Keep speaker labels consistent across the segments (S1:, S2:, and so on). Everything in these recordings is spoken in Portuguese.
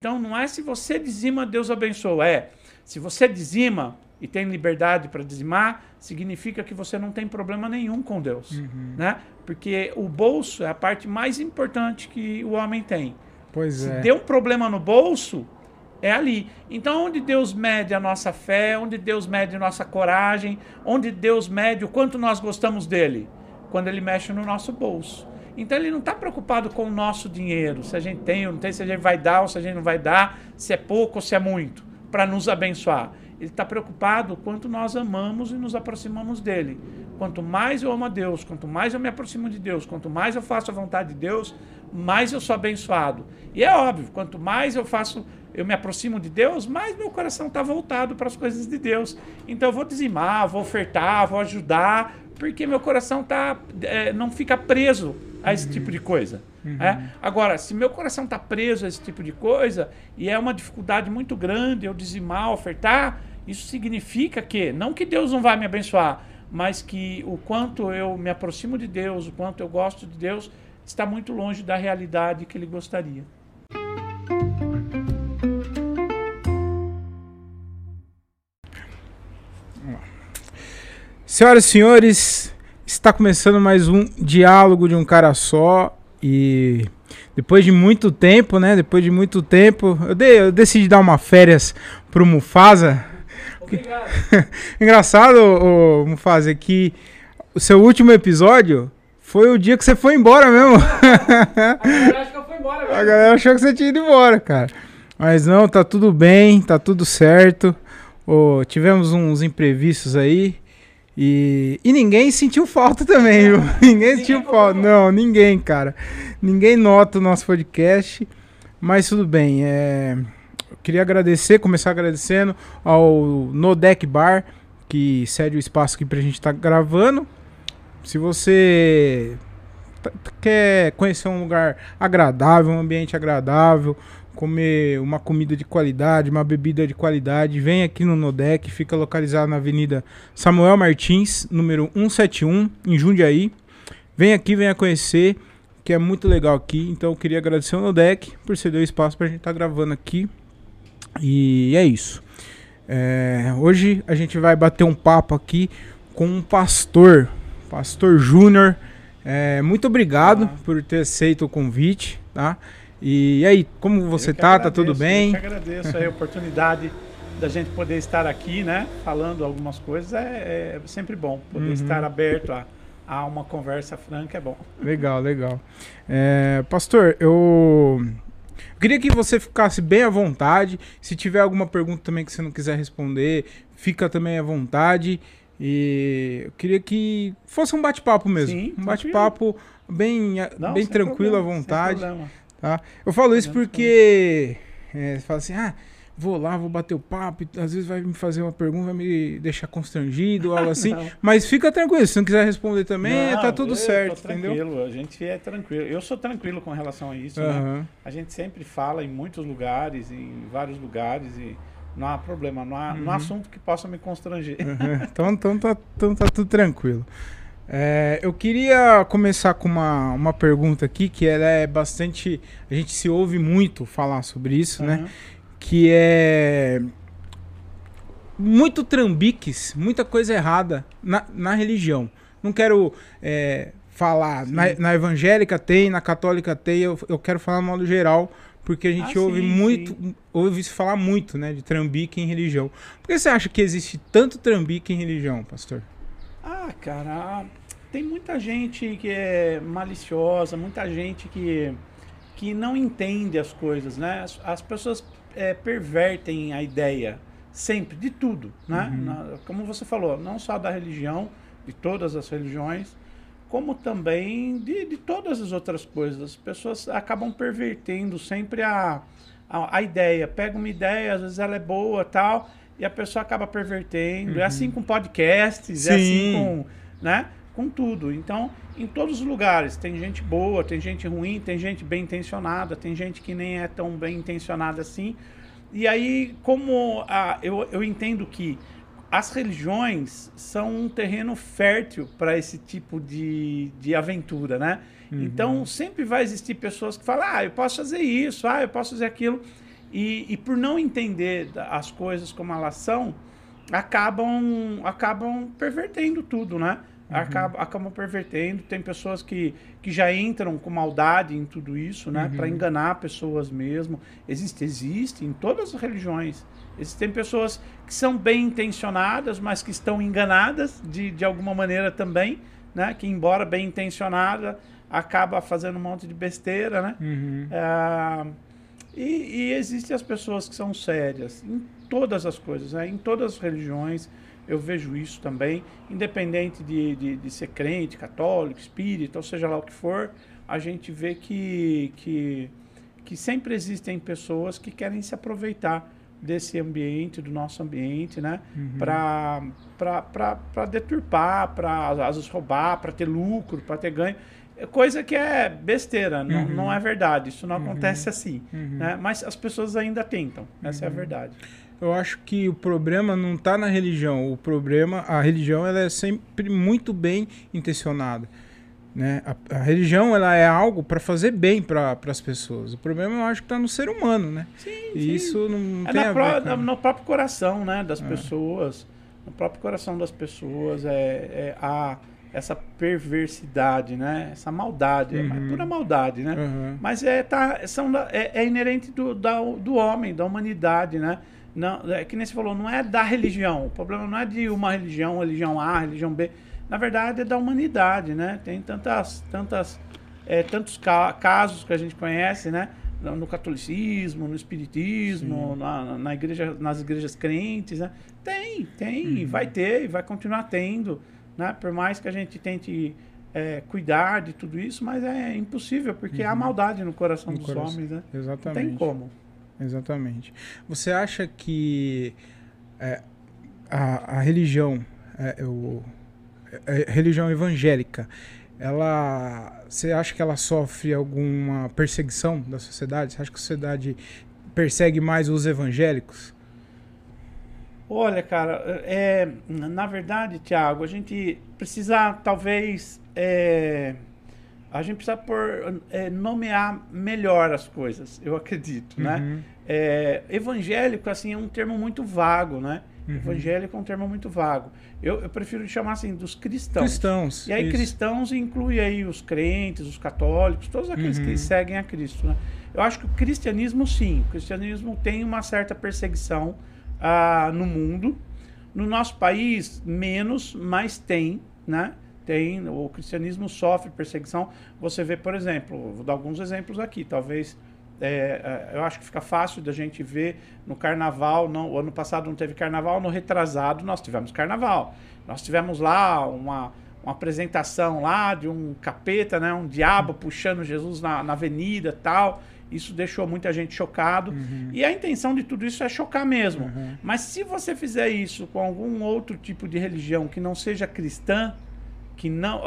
S1: Então não é se você dizima, Deus abençoa. É, se você dizima e tem liberdade para dizimar, significa que você não tem problema nenhum com Deus.
S2: Uhum.
S1: Né? Porque o bolso é a parte mais importante que o homem tem.
S2: Pois
S1: Se
S2: é.
S1: deu um problema no bolso, é ali. Então, onde Deus mede a nossa fé, onde Deus mede a nossa coragem, onde Deus mede o quanto nós gostamos dele? Quando ele mexe no nosso bolso. Então, ele não está preocupado com o nosso dinheiro, se a gente tem ou não tem, se a gente vai dar ou se a gente não vai dar, se é pouco ou se é muito, para nos abençoar. Ele está preocupado quanto nós amamos e nos aproximamos dele. Quanto mais eu amo a Deus, quanto mais eu me aproximo de Deus, quanto mais eu faço a vontade de Deus, mais eu sou abençoado. E é óbvio, quanto mais eu faço, eu me aproximo de Deus, mais meu coração está voltado para as coisas de Deus. Então eu vou dizimar, vou ofertar, vou ajudar, porque meu coração tá, é, não fica preso a esse tipo de coisa. é? Agora, se meu coração está preso a esse tipo de coisa e é uma dificuldade muito grande eu dizimar, ofertar, isso significa que, não que Deus não vai me abençoar, mas que o quanto eu me aproximo de Deus, o quanto eu gosto de Deus, está muito longe da realidade que Ele gostaria.
S2: Senhoras e senhores, está começando mais um diálogo de um cara só e depois de muito tempo, né? Depois de muito tempo, eu, dei- eu decidi dar uma férias pro Mufasa.
S1: Obrigado.
S2: Engraçado, ô, Mufasa, que o seu último episódio foi o dia que você foi embora mesmo.
S1: acho que eu fui embora
S2: A galera achou que você tinha ido embora, cara. Mas não, tá tudo bem, tá tudo certo. Ô, tivemos uns imprevistos aí. E, e ninguém sentiu falta também, viu? Ninguém sentiu falta. Não, ninguém, cara. Ninguém nota o nosso podcast. Mas tudo bem. É... Eu queria agradecer, começar agradecendo ao No Deck Bar, que cede o espaço aqui pra gente estar gravando. Se você tá- quer conhecer um lugar agradável, um ambiente agradável, comer uma comida de qualidade, uma bebida de qualidade, vem aqui no Nodec, fica localizado na Avenida Samuel Martins, número 171, em Jundiaí. Vem aqui, venha conhecer, que é muito legal aqui. Então eu queria agradecer ao Nodec por ceder o espaço pra gente estar gravando aqui. E é isso. É, hoje a gente vai bater um papo aqui com um pastor, pastor Júnior. É, muito obrigado
S1: Ah.
S2: por ter aceito o convite, tá? E aí, como você
S1: Eu que
S2: tá? Tá tudo
S1: agradeço,
S2: bem?
S1: Eu que agradeço a oportunidade da gente poder estar aqui, né? Falando algumas coisas. É, é sempre bom. Poder
S2: Uhum.
S1: estar aberto a, a uma conversa franca é bom.
S2: Legal, legal. É, pastor, eu queria que você ficasse bem à vontade. Se tiver alguma pergunta também que você não quiser responder, fica também à vontade. E eu queria que fosse um bate-papo mesmo.
S1: Sim,
S2: um bate-papo bem,
S1: Não,
S2: bem tranquilo, à
S1: problema, sem
S2: vontade. Tá? Eu falo isso porque é, você fala assim, ah, vou lá, vou bater o papo, às vezes vai me fazer uma pergunta, vai me deixar constrangido, algo assim. Mas fica tranquilo, se não quiser responder também,
S1: Não,
S2: tá tudo certo, entendeu?
S1: A gente é tranquilo. Eu sou tranquilo com relação a isso. né?
S2: Aham.
S1: A gente sempre fala em muitos lugares, em vários lugares e não há problema, não há, não há
S2: Uhum.
S1: assunto que possa me constranger.
S2: então, então, tá, então tá tudo tranquilo. É, eu queria começar com uma, uma pergunta aqui, que ela é bastante. A gente se ouve muito falar sobre isso, né?
S1: Aham.
S2: Que é. Muito trambiques, muita coisa errada na, na religião. Não quero é, falar. Na, na evangélica tem, na católica tem, eu, eu quero falar no modo geral, porque a gente
S1: Ah,
S2: ouve
S1: sim,
S2: muito, ouve se falar muito, né, de trambique em religião. Por que você acha que existe tanto trambique em religião, pastor?
S1: Ah, cara, tem muita gente que é maliciosa, muita gente que, que não entende as coisas, né? As, as pessoas é, pervertem a ideia sempre de tudo, né?
S2: Uhum.
S1: Na- como você falou, não só da religião, de todas as religiões, como também de, de todas as outras coisas. As pessoas acabam pervertendo sempre a, a, a ideia. Pega uma ideia, às vezes ela é boa tal, e a pessoa acaba pervertendo. É assim com podcasts, é assim
S2: Sim.
S1: com, né? com tudo. Então, em todos os lugares, tem gente boa, tem gente ruim, tem gente bem intencionada, tem gente que nem é tão bem intencionada assim. E aí, como a, eu, eu entendo que as religiões são um terreno fértil para esse tipo de, de aventura, né? Então, sempre vai existir pessoas que falam, ah, eu posso fazer isso, ah, eu posso fazer aquilo. E, e por não entender as coisas como elas são, acabam, acabam pervertendo tudo, né? Uhum. Acabam, acabam pervertendo. Tem pessoas que, que já entram com maldade em tudo isso, né? Uhum. Para enganar pessoas mesmo. Existe, existe em todas as religiões. Existem pessoas que são bem intencionadas, mas que estão enganadas de, de alguma maneira também, né? Que embora bem intencionada, acaba fazendo um monte de besteira, né? Uhum. É, e, e existem as pessoas que são sérias em todas as coisas, né? em todas as religiões. Eu vejo isso também, independente de, de, de, ser crente, católico, espírita, ou seja lá o que for, a gente vê que, que, que sempre existem pessoas que querem se aproveitar desse ambiente, do nosso ambiente, né? Uhum. Para deturpar, para às vezes roubar, para ter lucro, para ter ganho. É coisa que é besteira, não, uhum. não é verdade. Isso não uhum. acontece assim. Uhum. Né? Mas as pessoas ainda tentam. Essa é a uhum. verdade.
S2: Eu acho que o problema não está na religião. O problema, a religião, ela é sempre muito bem intencionada. Né? A, a religião ela é algo para fazer bem para as pessoas. O problema eu acho que está no ser humano, né?
S1: Sim,
S2: e
S1: sim.
S2: isso não
S1: é
S2: tem
S1: na
S2: a
S1: pro,
S2: ver com...
S1: no próprio coração, né, das é. pessoas. No próprio coração das pessoas é, é a essa perversidade, né? Essa maldade, é uhum. é pura maldade, né? Uhum. Mas é, tá, são, é, é inerente do, da, do homem, da humanidade, né? Não, é, que nem você falou, não é da religião. O problema não é de uma religião, religião A, religião B. Na verdade, é da humanidade, né? Tem tantas, tantas, é, tantos ca casos que a gente conhece, né? No catolicismo, no espiritismo, na, na, igreja, nas igrejas crentes, né? Tem, tem, uhum. vai ter e vai continuar tendo né? Por mais que a gente tente é, cuidar de tudo isso, mas é impossível, porque uhum. há maldade no coração no dos coração. homens, né?
S2: Exatamente.
S1: Não tem como.
S2: Exatamente. Você acha que é, a, a, religião, é, o, a é, religião evangélica, ela, você acha que ela sofre alguma perseguição da sociedade? Você acha que a sociedade persegue mais os evangélicos?
S1: Olha, cara, é, na verdade, Tiago, a gente precisa talvez. É, a gente precisa por, é, nomear melhor as coisas, eu acredito, né? uhum. né? É, evangélico, assim, é um termo muito vago, né? Uhum. Evangélico é um termo muito vago. Eu, eu, prefiro chamar assim dos cristãos.
S2: Cristãos.
S1: E aí isso. cristãos inclui aí os crentes, os católicos, todos aqueles uhum. que seguem a Cristo, né? Eu acho que o cristianismo sim, o cristianismo tem uma certa perseguição ah, no mundo. No nosso país, menos, mas tem, né? Tem, o cristianismo sofre perseguição. Você vê, por exemplo, vou dar alguns exemplos aqui, talvez é, é, eu acho que fica fácil da gente ver no carnaval. Não, o ano passado não teve carnaval, no retrasado nós tivemos carnaval. Nós tivemos lá uma, uma apresentação lá de um capeta, né, um diabo puxando Jesus na, na avenida tal. Isso deixou muita gente chocado. Uhum. E a intenção de tudo isso é chocar mesmo. Uhum. Mas se você fizer isso com algum outro tipo de religião que não seja cristã, que não,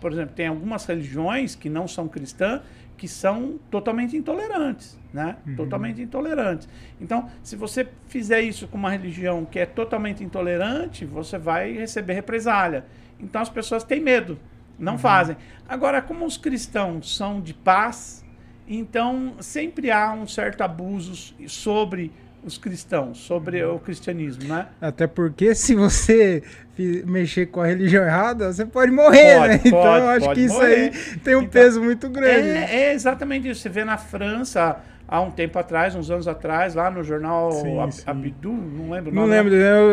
S1: por exemplo, tem algumas religiões que não são cristãs que são totalmente intolerantes, né? Uhum. Totalmente intolerantes. Então, se você fizer isso com uma religião que é totalmente intolerante, você vai receber represália. Então as pessoas têm medo, não uhum. fazem. Agora, como os cristãos são de paz, então, sempre há um certo abuso sobre os cristãos, sobre o cristianismo, né?
S2: Até porque se você mexer com a religião errada, você pode morrer, pode, né? Pode, então eu acho que isso morrer. aí tem um então, peso muito grande.
S1: É, é, exatamente isso. Você vê na França, há um tempo atrás, uns anos atrás, lá no jornal sim, Ab sim. Abdu, não lembro.
S2: Não, lembro,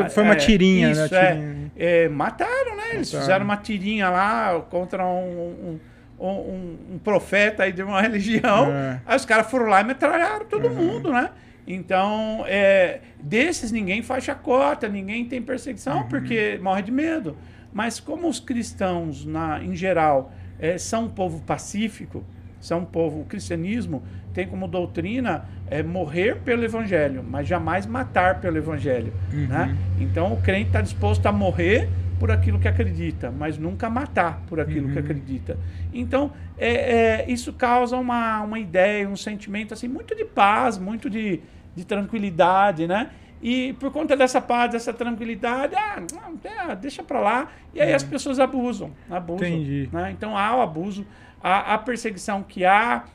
S2: foi uma é, tirinha.
S1: Isso, né? Tirinha. É, mataram, né? Eles mataram. fizeram uma tirinha lá contra um, um um, um, profeta aí de uma religião. É. Aí os caras foram lá e metralharam todo uhum. mundo, né? Então, é, desses ninguém faz chacota, ninguém tem perseguição, uhum. porque morre de medo. Mas como os cristãos, na, em geral, é, são um povo pacífico, são um povo, o cristianismo tem como doutrina é, morrer pelo evangelho, mas jamais matar pelo evangelho. Uhum. Né? Então o crente está disposto a morrer por aquilo que acredita, mas nunca matar por aquilo uhum. que acredita. Então, é, é, isso causa uma, uma ideia, um sentimento assim muito de paz, muito de, de tranquilidade, né? E por conta dessa paz, dessa tranquilidade, ah, é, deixa para lá. E aí as uhum. pessoas abusam, abusam. Entendi. Né? Então há o abuso, há a perseguição que há,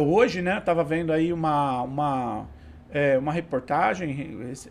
S1: hoje, né, eu estava vendo aí uma, uma, é, uma reportagem esse-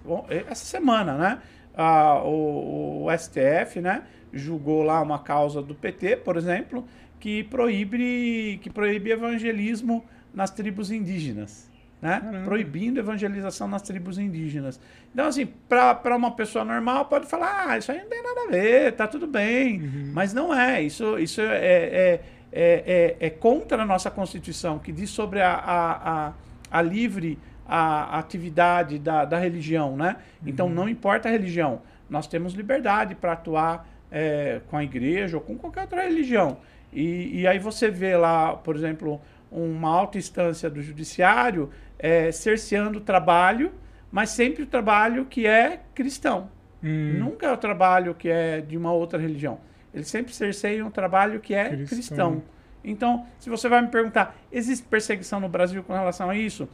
S1: essa semana, né? Ah, o, o STF, né, julgou lá uma causa do PT, por exemplo, que proíbe, que proíbe evangelismo nas tribos indígenas. Né?
S2: Caramba.
S1: Proibindo evangelização nas tribos indígenas. Então, assim, para uma pessoa normal, pode falar, ah, isso aí não tem nada a ver, tá tudo bem. Mas não é. Isso, isso é, é, é, é, é contra a nossa Constituição, que diz sobre a, a, a, a livre a, atividade da, da religião. Né? Então, não importa a religião, nós temos liberdade para atuar é, com a igreja ou com qualquer outra religião. E, e aí você vê lá, por exemplo, uma alta instância do judiciário é, cerceando o trabalho, mas sempre o trabalho que é cristão.
S2: Hum,
S1: Nunca é o trabalho que é de uma outra religião. Eles sempre cerceiam o trabalho que é
S2: Cristão.
S1: cristão. Então, se você vai me perguntar, existe perseguição no Brasil com relação a isso?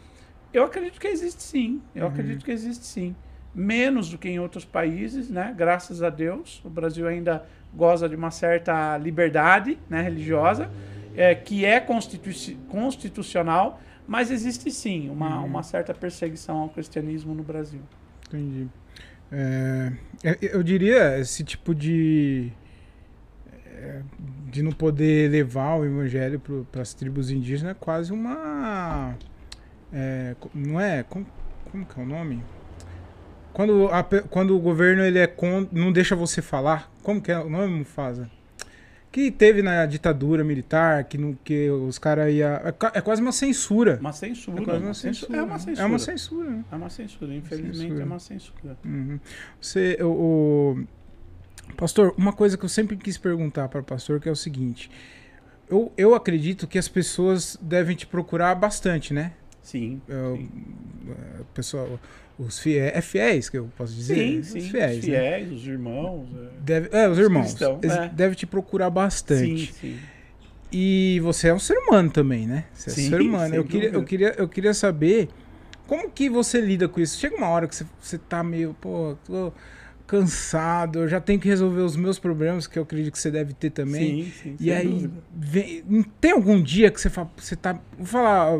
S1: Eu acredito que existe sim. Eu
S2: Uhum.
S1: acredito que existe sim. Menos do que em outros países, né? Graças a Deus. O Brasil ainda goza de uma certa liberdade né, religiosa, é, que é constitu- constitucional, mas existe sim uma,
S2: Uhum.
S1: uma certa perseguição ao cristianismo no Brasil.
S2: Entendi. É, é, eu diria esse tipo de de não poder levar o evangelho para as tribos indígenas é quase uma é, não é como, como que é o nome quando, a quando o governo ele é não deixa você falar como que é o nome Mufasa que teve na ditadura militar que, não, que os caras ia é, é quase uma censura
S1: Uma censura.
S2: é quase
S1: uma
S2: uma
S1: censura.
S2: censura
S1: É uma censura.
S2: é uma censura né?
S1: É uma censura, infelizmente
S2: Censura.
S1: é uma censura.
S2: Uhum. Você, o- pastor, uma coisa que eu sempre quis perguntar para o pastor que é o seguinte: eu, eu acredito que as pessoas devem te procurar bastante, né?
S1: Sim.
S2: Eu-
S1: sim.
S2: é, pessoal, os fiéis, é fiéis que eu posso dizer,
S1: Sim,
S2: Os
S1: sim.
S2: fiéis,
S1: os
S2: né?
S1: fiéis, os irmãos. é.
S2: Deve, é, os irmãos,
S1: cristãos, é.
S2: devem te procurar bastante.
S1: Sim, sim.
S2: E você é um ser humano também, né? Você é
S1: Sim,
S2: um ser humano. Eu queria, eu, queria, eu queria saber como que você lida com isso. Chega uma hora que você, você tá meio, pô, tô cansado, eu já tenho que resolver os meus problemas, que eu acredito que você deve ter também.
S1: Sim, sim.
S2: E aí, vem- tem algum dia que você fala, você tá. Vou falar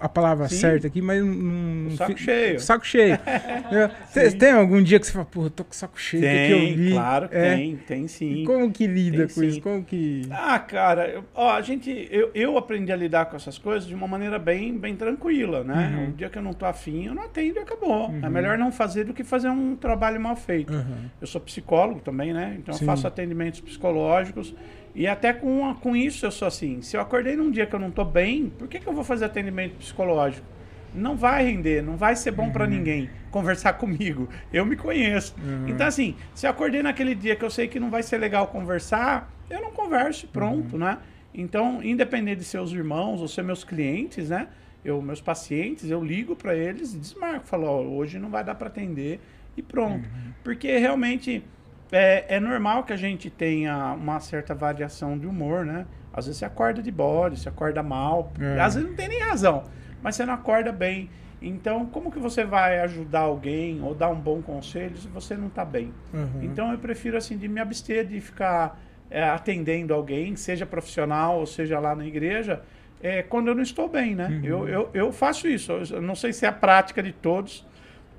S2: a, a palavra
S1: Sim.
S2: certa aqui, mas não.
S1: O saco
S2: fi-
S1: cheio.
S2: Saco cheio. É, tem, tem algum dia que você fala, pô, tô com saco cheio, que, que
S1: Tem,
S2: vi?
S1: claro que
S2: É.
S1: tem, tem sim.
S2: Como que lida
S1: Tem
S2: com isso? Como que.
S1: Ah, cara, eu- ó, a gente, eu, eu aprendi a lidar com essas coisas de uma maneira bem, bem tranquila, né?
S2: Uhum.
S1: Um dia que eu não tô afim, eu não atendo e acabou. É melhor não fazer do que fazer um trabalho mal feito.
S2: Aham.
S1: Eu sou psicólogo também, né? Então
S2: Sim.
S1: eu faço atendimentos psicológicos. E até com, com isso eu sou assim. Se eu acordei num dia que eu não tô bem, por que, que eu vou fazer atendimento psicológico? Não vai render, não vai ser bom pra ninguém conversar comigo. Eu me conheço.
S2: Uhum.
S1: Então, assim, se eu acordei naquele dia que eu sei que não vai ser legal conversar, eu não converso pronto, né? Então, independente de seus irmãos ou ser meus clientes, né? Eu, meus pacientes, eu ligo pra eles e desmarco. Falo, ó, hoje não vai dar pra atender e pronto. Porque realmente é, é normal que a gente tenha uma certa variação de humor, né? Às vezes você acorda de bode, você acorda mal.
S2: É.
S1: Às vezes não tem nem razão, mas você não acorda bem. Então, como que você vai ajudar alguém ou dar um bom conselho se você não está bem?
S2: Uhum.
S1: Então, eu prefiro, assim, de me abster de ficar é, atendendo alguém, seja profissional ou seja lá na igreja, é, quando eu não estou bem, né?
S2: Uhum.
S1: Eu, eu, eu faço isso. Eu não sei se é a prática de todos.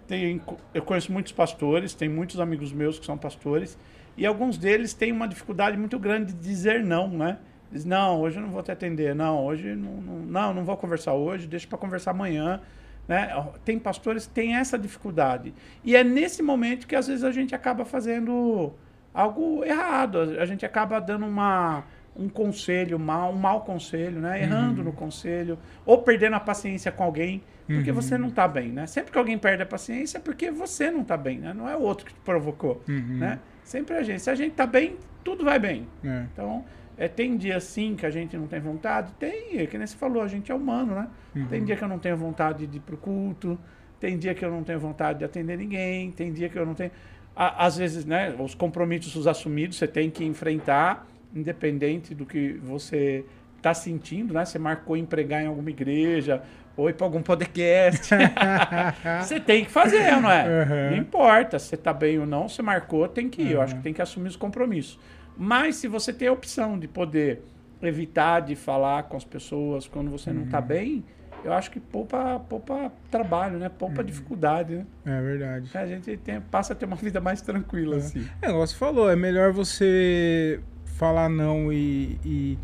S1: Tem, eu conheço muitos pastores, tem muitos amigos meus que são pastores, e alguns deles têm uma dificuldade muito grande de dizer não, né? Diz, não, hoje eu não vou te atender, não, hoje não, não, não, não vou conversar hoje, deixa para conversar amanhã. Né? Tem pastores que têm essa dificuldade. E é nesse momento que às vezes a gente acaba fazendo algo errado, a gente acaba dando uma, um conselho mal, um mau conselho, né? Errando no conselho, ou perdendo a paciência com alguém, porque você não está bem, né? Sempre que alguém perde a paciência é porque você não está bem, né? Não é o outro que te provocou,
S2: Uhum.
S1: né? Sempre a gente. Se a gente está bem, tudo vai bem.
S2: É.
S1: Então, é, tem dia sim que a gente não tem vontade? Tem, é que nem você falou, a gente é humano, né? Tem dia que eu não tenho vontade de ir pro culto, tem dia que eu não tenho vontade de atender ninguém, tem dia que eu não tenho. Á- Às vezes, né, os compromissos assumidos você tem que enfrentar, independente do que você está sentindo, né? Você marcou em pregar em alguma igreja ou ir para algum podcast. você tem que fazer, não é?
S2: Uhum.
S1: Não importa se você está bem ou não, você marcou, tem que ir. Eu acho que tem que assumir os compromissos. Mas se você tem a opção de poder evitar de falar com as pessoas quando você não está bem, eu acho que poupa, poupa trabalho, né? Poupa dificuldade, né?
S2: É verdade.
S1: A gente tem, passa a ter uma vida mais tranquila,
S2: É.
S1: assim.
S2: É, igual você falou, é melhor você falar não e, e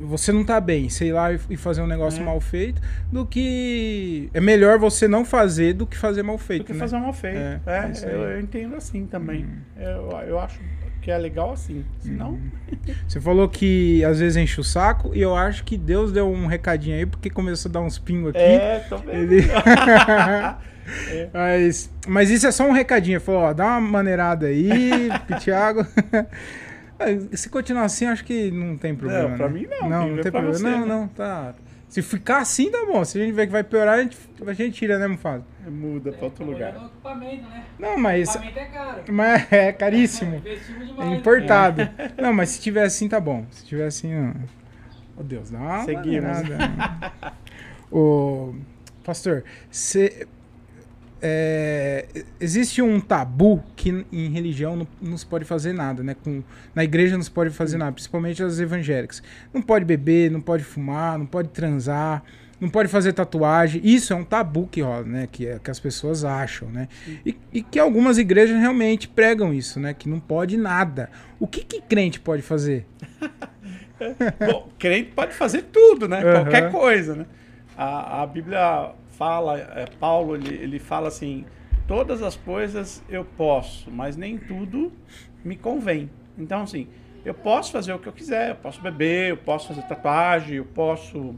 S2: você não tá bem, sei lá, e fazer um negócio
S1: É.
S2: mal feito, do que. É melhor você não fazer do que fazer mal
S1: Do
S2: feito,
S1: que
S2: né?
S1: fazer mal feito.
S2: É,
S1: É,
S2: é
S1: eu, eu entendo assim também. Eu, eu acho que é legal assim. Senão,
S2: Você falou que às vezes enche o saco, e eu acho que Deus deu um recadinho aí, porque começou a dar uns pingos aqui.
S1: é.
S2: Ele... mas, mas isso é só um recadinho. Falou, ó, dá uma maneirada aí, Thiago. Se continuar assim, acho que não tem problema.
S1: Não, pra
S2: né?
S1: mim não,
S2: Não, não tem problema.
S1: você,
S2: não,
S1: né?
S2: não, tá. Se ficar assim, tá bom. Se a gente ver que vai piorar, a gente, a gente tira, né, Mufasa?
S1: Muda pra outro lugar.
S3: O né?
S2: Não, mas.
S3: Equipamento é caro.
S2: Mas é caríssimo. É
S3: demais.
S2: importado. Não, mas se tiver assim, tá bom. Se tiver assim, ó. Oh, Deus, dá uma
S1: Seguimos.
S2: maneirada. Ô, pastor, cê, é, existe um tabu que em religião não, não se pode fazer nada, né? Com, na igreja não se pode fazer nada, principalmente as evangélicas. Não pode beber, não pode fumar, não pode transar, não pode fazer tatuagem. Isso é um tabu que rola, né? Que, é, que as pessoas acham, né? E, e que algumas igrejas realmente pregam isso, né? Que não pode nada. O que, que crente pode fazer?
S1: Bom, crente pode fazer tudo, né?
S2: Aham.
S1: Qualquer coisa, né? A, a Bíblia fala, é, Paulo, ele, ele fala assim, todas as coisas eu posso, mas nem tudo me convém. Então, assim, eu posso fazer o que eu quiser, eu posso beber, eu posso fazer tatuagem, eu posso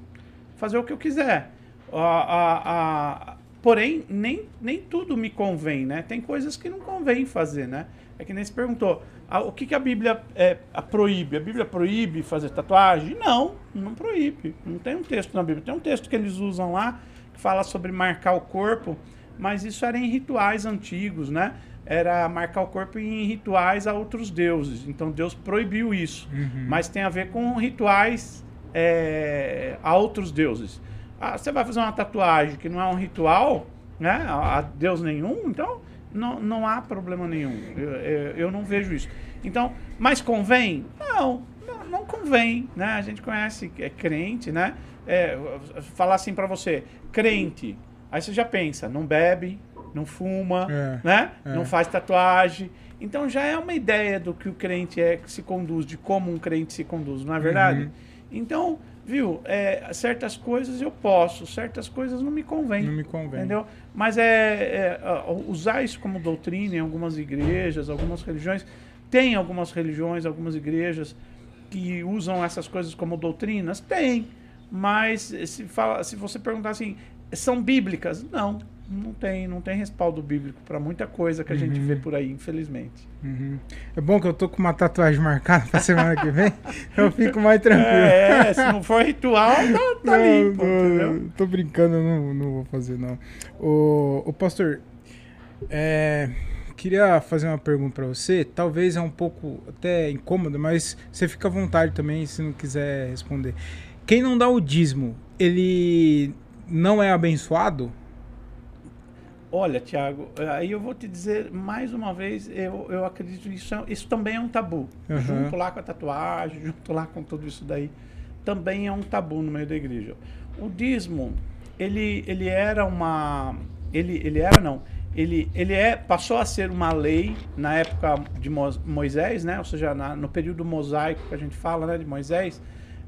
S1: fazer o que eu quiser. A, a, porém, nem, nem tudo me convém, né? Tem coisas que não convém fazer, né? É que nem se perguntou, ah, o que, que a Bíblia é, a proíbe? A Bíblia proíbe fazer tatuagem? Não, não proíbe. Não tem um texto na Bíblia. Tem um texto que eles usam lá fala sobre marcar o corpo, mas isso era em rituais antigos, né? Era marcar o corpo em rituais a outros deuses. Então Deus proibiu isso. Mas tem a ver com rituais é, a outros deuses. Ah, você vai fazer uma tatuagem que não é um ritual, né? A, Deus nenhum, então não, não há problema nenhum. Eu, eu, eu não vejo isso. Então, mas convém? Não, não, não convém, né? A gente conhece que é crente, né? É, falar assim pra você, crente, aí você já pensa, não bebe, não fuma,
S2: É,
S1: né?
S2: é.
S1: Não faz tatuagem. Então já é uma ideia do que o crente é que se conduz, de como um crente se conduz, não é verdade?
S2: Uhum.
S1: Então, viu, é, certas coisas eu posso, certas coisas não me convém.
S2: Não me convém.
S1: Entendeu? Mas é, é, usar isso como doutrina em algumas igrejas, algumas religiões. Tem algumas religiões, algumas igrejas que usam essas coisas como doutrinas? Tem. Mas se, fala, se você perguntar assim, são bíblicas? Não, não tem, não tem respaldo bíblico para muita coisa que a gente vê por aí, infelizmente.
S2: Uhum. É bom que eu tô com uma tatuagem marcada pra semana que vem. eu fico mais tranquilo.
S1: É, se não for ritual, tá, tá
S2: Não,
S1: limpo,
S2: não, tô brincando, não, não vou fazer, não. O, o pastor, é, queria fazer uma pergunta pra você. Talvez é um pouco até incômodo, mas você fica à vontade também se não quiser responder. Quem não dá o dízimo, ele não é abençoado?
S1: Olha, Tiago, aí eu vou te dizer mais uma vez, eu, eu acredito que isso, é- isso também é um tabu.
S2: Uhum.
S1: Junto lá com a tatuagem, junto lá com tudo isso daí, também é um tabu no meio da igreja. O dízimo, ele, ele era uma. Ele, ele era, não. Ele, ele é, passou a ser uma lei na época de Mo- Moisés, né? Ou seja, na- no período mosaico que a gente fala, né, de Moisés.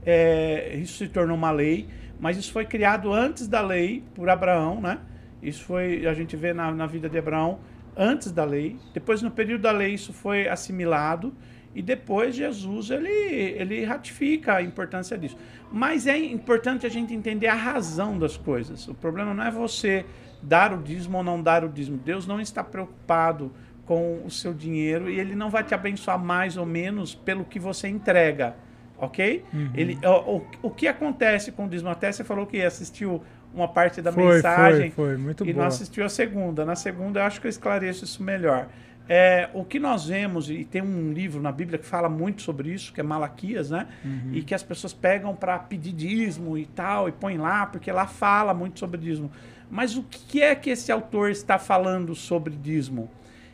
S1: É, isso se tornou uma lei, mas isso foi criado antes da lei por Abraão, né? Isso foi, a gente vê na, na vida de Abraão antes da lei. Depois, no período da lei, isso foi assimilado. E depois, Jesus, ele, ele ratifica a importância disso. Mas é importante a gente entender a razão das coisas. O problema não é você dar o dízimo ou não dar o dízimo. Deus não está preocupado com o seu dinheiro e ele não vai te abençoar mais ou menos pelo que você entrega. Ok? Ele, o, o, o que acontece com o dízimo? Até você falou que assistiu uma parte da
S2: Foi,
S1: mensagem
S2: foi, foi. Muito
S1: e
S2: boa.
S1: não assistiu a segunda. Na segunda, eu acho que eu esclareço isso melhor. É, o que nós vemos, e tem um livro na Bíblia que fala muito sobre isso, que é Malaquias, né?
S2: Uhum.
S1: E que as pessoas pegam para pedir dízimo e tal, e põem lá, porque lá fala muito sobre dízimo. Mas o que é que esse autor está falando sobre dízimo?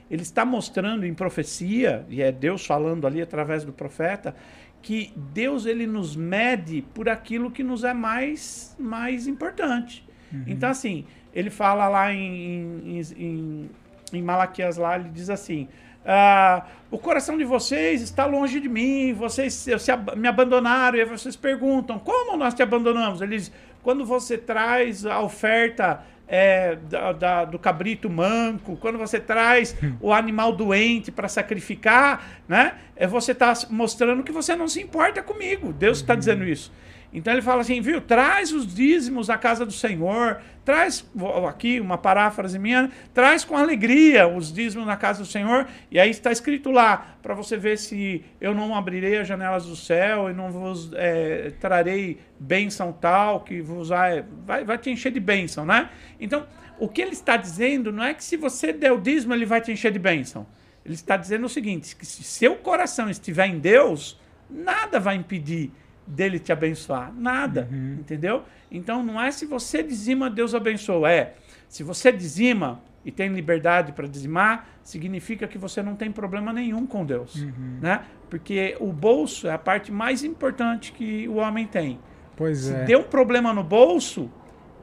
S1: Ele está mostrando em profecia, e é Deus falando ali através do profeta, que Deus ele nos mede por aquilo que nos é mais, mais importante. Uhum. Então, assim, ele fala lá em, em, em, em Malaquias lá, ele diz assim, ah, o coração de vocês está longe de mim, vocês se, me abandonaram, e aí vocês perguntam, como nós te abandonamos? Ele diz, quando você traz a oferta é, da, da, do cabrito manco, quando você traz o animal doente para sacrificar, né? É você está mostrando que você não se importa comigo. Deus está dizendo isso. Então ele fala assim, viu, traz os dízimos à casa do Senhor, traz, aqui uma paráfrase minha, traz com alegria os dízimos na casa do Senhor, e aí está escrito lá, para você ver se eu não abrirei as janelas do céu e não vos é, trarei bênção tal, que vos vai, vai te encher de bênção, né? Então, o que ele está dizendo não é que se você der o dízimo, ele vai te encher de bênção. Ele está dizendo o seguinte, que se seu coração estiver em Deus, nada vai impedir dele te abençoar. Nada, uhum. entendeu? Então não é se você dizima, Deus abençoa. É, se você dizima e tem liberdade para dizimar, significa que você não tem problema nenhum com Deus, uhum. né? Porque o bolso é a parte mais importante que o homem tem.
S2: Pois
S1: se
S2: é.
S1: deu um problema no bolso,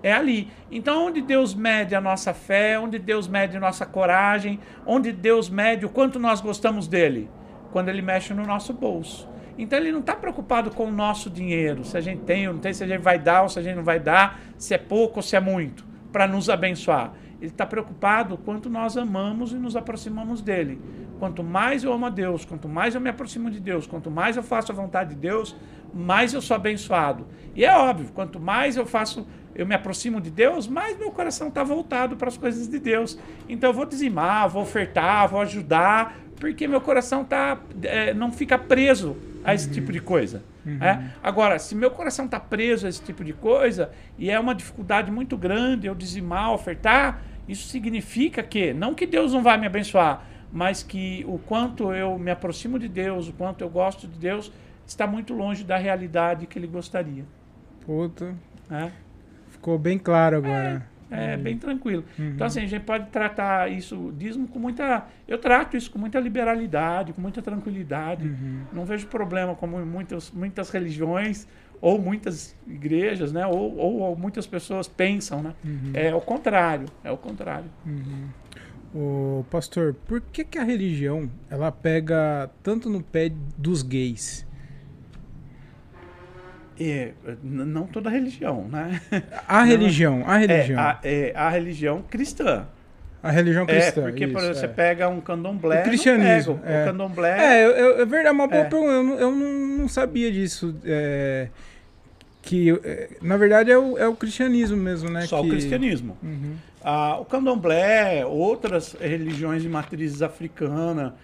S1: é ali. Então, onde Deus mede a nossa fé, onde Deus mede a nossa coragem, onde Deus mede o quanto nós gostamos dele? Quando ele mexe no nosso bolso. Então ele não está preocupado com o nosso dinheiro, se a gente tem ou não tem, se a gente vai dar ou se a gente não vai dar, se é pouco ou se é muito, para nos abençoar. Ele está preocupado quanto nós amamos e nos aproximamos dele. Quanto mais eu amo a Deus, quanto mais eu me aproximo de Deus, quanto mais eu faço a vontade de Deus, mais eu sou abençoado. E é óbvio, quanto mais eu faço, eu me aproximo de Deus, mais meu coração está voltado para as coisas de Deus. Então eu vou dizimar, vou ofertar, vou ajudar, porque meu coração tá, é, não fica preso a esse uhum. tipo de coisa. Uhum. É? Agora, se meu coração está preso a esse tipo de coisa e é uma dificuldade muito grande eu dizimar, ofertar, isso significa que, não que Deus não vai me abençoar, mas que o quanto eu me aproximo de Deus, o quanto eu gosto de Deus, está muito longe da realidade que Ele gostaria.
S2: Puta. É? Ficou bem claro agora.
S1: É. Uhum. bem tranquilo. Uhum. Então, assim, a gente pode tratar isso, dízimo, com muita. Eu trato isso com muita liberalidade, com muita tranquilidade. Uhum. Não vejo problema, como em muitas, muitas religiões ou muitas igrejas, né? Ou, ou, ou muitas pessoas pensam, né? Uhum. É o contrário. É o contrário.
S2: Uhum. O pastor, por que, que a religião ela pega tanto no pé dos gays?
S1: É, não toda religião, né?
S2: A religião, a religião.
S1: É, a, é, a religião cristã.
S2: A religião é, cristã.
S1: É, porque isso, por exemplo, é. você pega um candomblé.
S2: O cristianismo.
S1: Pega, é. O candomblé.
S2: É, eu, eu, é verdade, uma boa é. pergunta. Eu, eu não, não sabia disso. É, que, é, na verdade, é o, é o cristianismo mesmo, né?
S1: Só
S2: que...
S1: o cristianismo. Uhum. Ah, o candomblé, outras religiões de matrizes africana,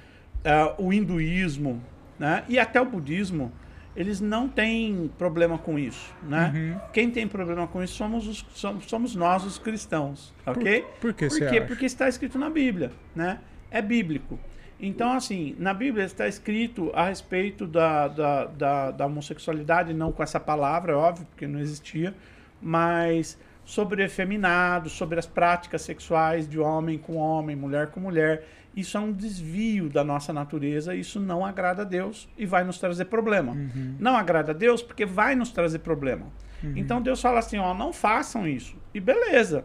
S1: ah, o hinduísmo, né? E até o budismo eles não têm problema com isso, né? Uhum. Quem tem problema com isso somos, os, somos, somos nós, os cristãos, ok?
S2: Por, por que
S1: Por quê? Porque está escrito na Bíblia, né? É bíblico. Então, assim, na Bíblia está escrito a respeito da, da, da, da homossexualidade, não com essa palavra, é óbvio, porque não existia, mas sobre efeminado, sobre as práticas sexuais de homem com homem, mulher com mulher. Isso é um desvio da nossa natureza, isso não agrada a Deus e vai nos trazer problema. Uhum. Não agrada a Deus porque vai nos trazer problema. Uhum. Então Deus fala assim, ó, não façam isso. E beleza.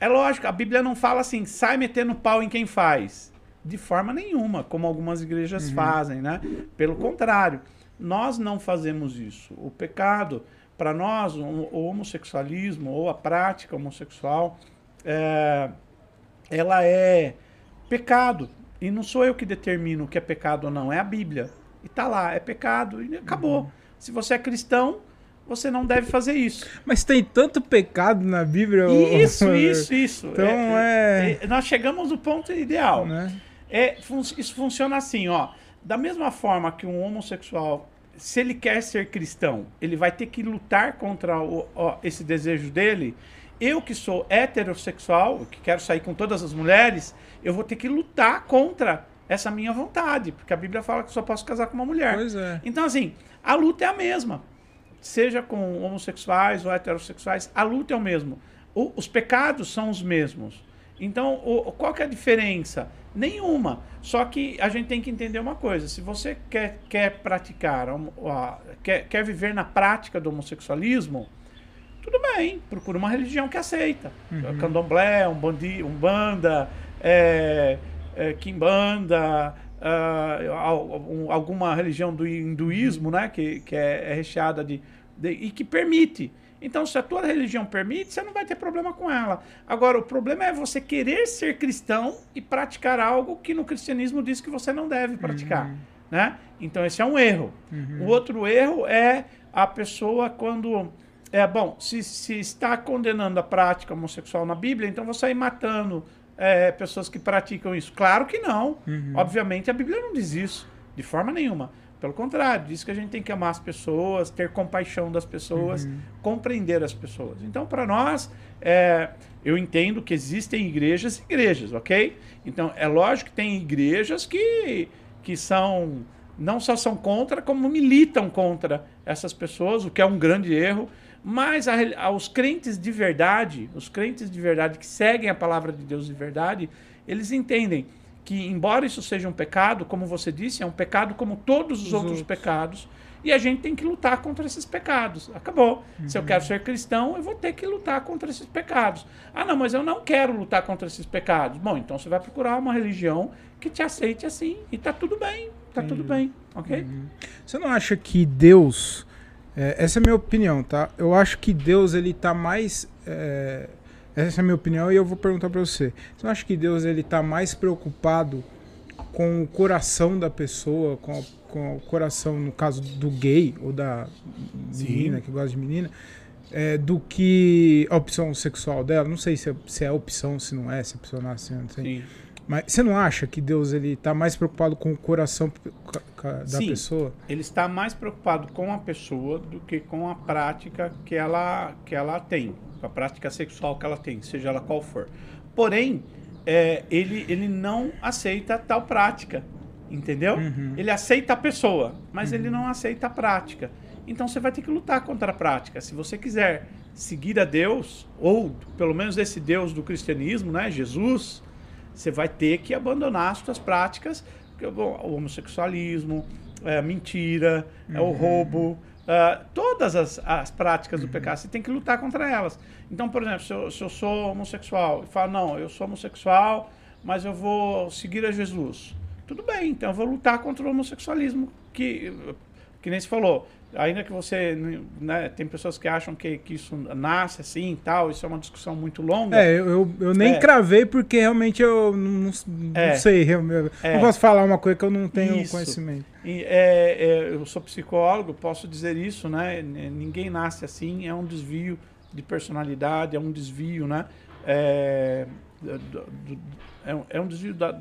S1: É lógico, a Bíblia não fala assim, sai metendo pau em quem faz. De forma nenhuma, como algumas igrejas uhum. fazem, né? Pelo contrário, nós não fazemos isso. O pecado, para nós, o homossexualismo ou a prática homossexual, é, ela é pecado. E não sou eu que determino o que é pecado ou não, é a Bíblia. E tá lá, é pecado e acabou. Uhum. Se você é cristão, você não deve fazer isso.
S2: Mas tem tanto pecado na Bíblia.
S1: Isso, isso, isso.
S2: Então é,
S1: é... é, Nós chegamos no ponto ideal. Né? É, isso funciona assim, ó. Da mesma forma que um homossexual, se ele quer ser cristão, ele vai ter que lutar contra o, ó, esse desejo dele eu que sou heterossexual, que quero sair com todas as mulheres, eu vou ter que lutar contra essa minha vontade, porque a Bíblia fala que só posso casar com uma mulher.
S2: Pois é.
S1: Então, assim, a luta é a mesma. Seja com homossexuais ou heterossexuais, a luta é o mesmo. O, os pecados são os mesmos. Então, o, qual que é a diferença? Nenhuma. Só que a gente tem que entender uma coisa: se você quer, quer praticar, quer, quer viver na prática do homossexualismo, tudo bem, procura uma religião que aceita. Uhum. Candomblé, Umbandi, Umbanda, é, é, Kimbanda, uh, alguma religião do hinduísmo, né, que, que é, é recheada de, de, e que permite. Então, se a tua religião permite, você não vai ter problema com ela. Agora, o problema é você querer ser cristão e praticar algo que no cristianismo diz que você não deve praticar. Uhum. Né? Então, esse é um erro. Uhum. O outro erro é a pessoa quando. É bom, se, se está condenando a prática homossexual na Bíblia, então você ir matando é, pessoas que praticam isso. Claro que não. Uhum. Obviamente, a Bíblia não diz isso, de forma nenhuma. Pelo contrário, diz que a gente tem que amar as pessoas, ter compaixão das pessoas, uhum. compreender as pessoas. Então, para nós, é, eu entendo que existem igrejas e igrejas, ok? Então, é lógico que tem igrejas que, que são não só são contra, como militam contra essas pessoas, o que é um grande erro. Mas a, aos crentes de verdade, os crentes de verdade que seguem a palavra de Deus de verdade, eles entendem que, embora isso seja um pecado, como você disse, é um pecado como todos os, os outros, outros, pecados, e a gente tem que lutar contra esses pecados. Acabou. Uhum. Se eu uhum. quero ser cristão, eu vou ter que lutar contra esses pecados. Ah, não, mas eu não quero lutar contra esses pecados. Bom, então você vai procurar uma religião que te aceite assim, e tá tudo bem. Tá tudo bem, ok? Uhum.
S2: Você não acha que Deus. É, essa é a minha opinião, tá? Eu acho que Deus ele tá mais. É, essa é a minha opinião e eu vou perguntar para você. Você não acha que Deus ele está mais preocupado com o coração da pessoa, com, a, com o coração, no caso do gay ou da Sim. menina que gosta de menina, é, do que a opção sexual dela? Não sei se é, se é opção, se não é, se a pessoa não sei. Sim. Mas você não acha que Deus ele está mais preocupado com o coração da Sim, pessoa?
S1: Ele está mais preocupado com a pessoa do que com a prática que ela, que ela tem com a prática sexual que ela tem, seja ela qual for. Porém, é, ele, ele não aceita tal prática, entendeu? Uhum. Ele aceita a pessoa, mas uhum. ele não aceita a prática. Então você vai ter que lutar contra a prática. Se você quiser seguir a Deus, ou pelo menos esse Deus do cristianismo, né, Jesus, você vai ter que abandonar as suas práticas, o homossexualismo, é, a mentira, uhum. é o roubo, Uh, todas as, as práticas do uhum. pecado, você tem que lutar contra elas. Então, por exemplo, se eu, se eu sou homossexual e falo, não, eu sou homossexual, mas eu vou seguir a Jesus. Tudo bem, então eu vou lutar contra o homossexualismo, que, que nem se falou ainda que você né, tem pessoas que acham que, que isso nasce assim e tal, isso é uma discussão muito longa.
S2: É, eu, eu nem é. cravei porque realmente eu não, não é. sei, eu, eu é. não posso falar uma coisa que eu não tenho isso. conhecimento.
S1: E, é, é, eu sou psicólogo, posso dizer isso, né? Ninguém nasce assim, é um desvio de personalidade, é um desvio, né? É, do, do, é um desvio da,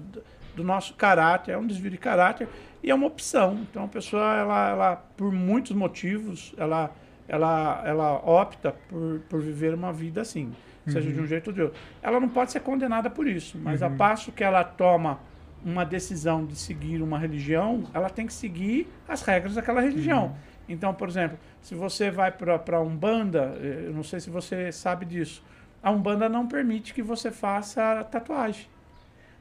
S1: do nosso caráter, é um desvio de caráter e é uma opção. Então a pessoa, ela, ela por muitos motivos, ela, ela, ela opta por, por viver uma vida assim, uhum. seja de um uhum. jeito ou de outro. Ela não pode ser condenada por isso, mas uhum. a passo que ela toma uma decisão de seguir uma religião, ela tem que seguir as regras daquela religião. Uhum. Então, por exemplo, se você vai para Umbanda, eh, eu não sei se você sabe disso, a Umbanda não permite que você faça tatuagem.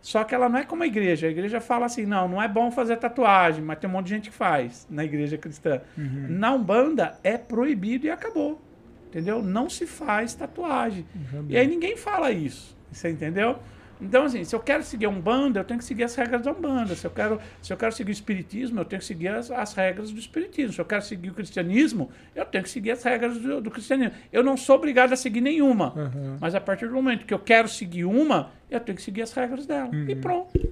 S1: Só que ela não é como a igreja. A igreja fala assim: não, não é bom fazer tatuagem, mas tem um monte de gente que faz na igreja cristã. Uhum. Na Umbanda é proibido e acabou. Entendeu? Não se faz tatuagem. Uhum. E aí ninguém fala isso. Você entendeu? Então, assim, se eu quero seguir a Umbanda, eu tenho que seguir as regras da Umbanda. Se eu quero, se eu quero seguir o Espiritismo, eu tenho que seguir as, as regras do Espiritismo. Se eu quero seguir o Cristianismo, eu tenho que seguir as regras do, do Cristianismo. Eu não sou obrigado a seguir nenhuma. Uhum. Mas a partir do momento que eu quero seguir uma, eu tenho que seguir as regras dela. Uhum. E pronto.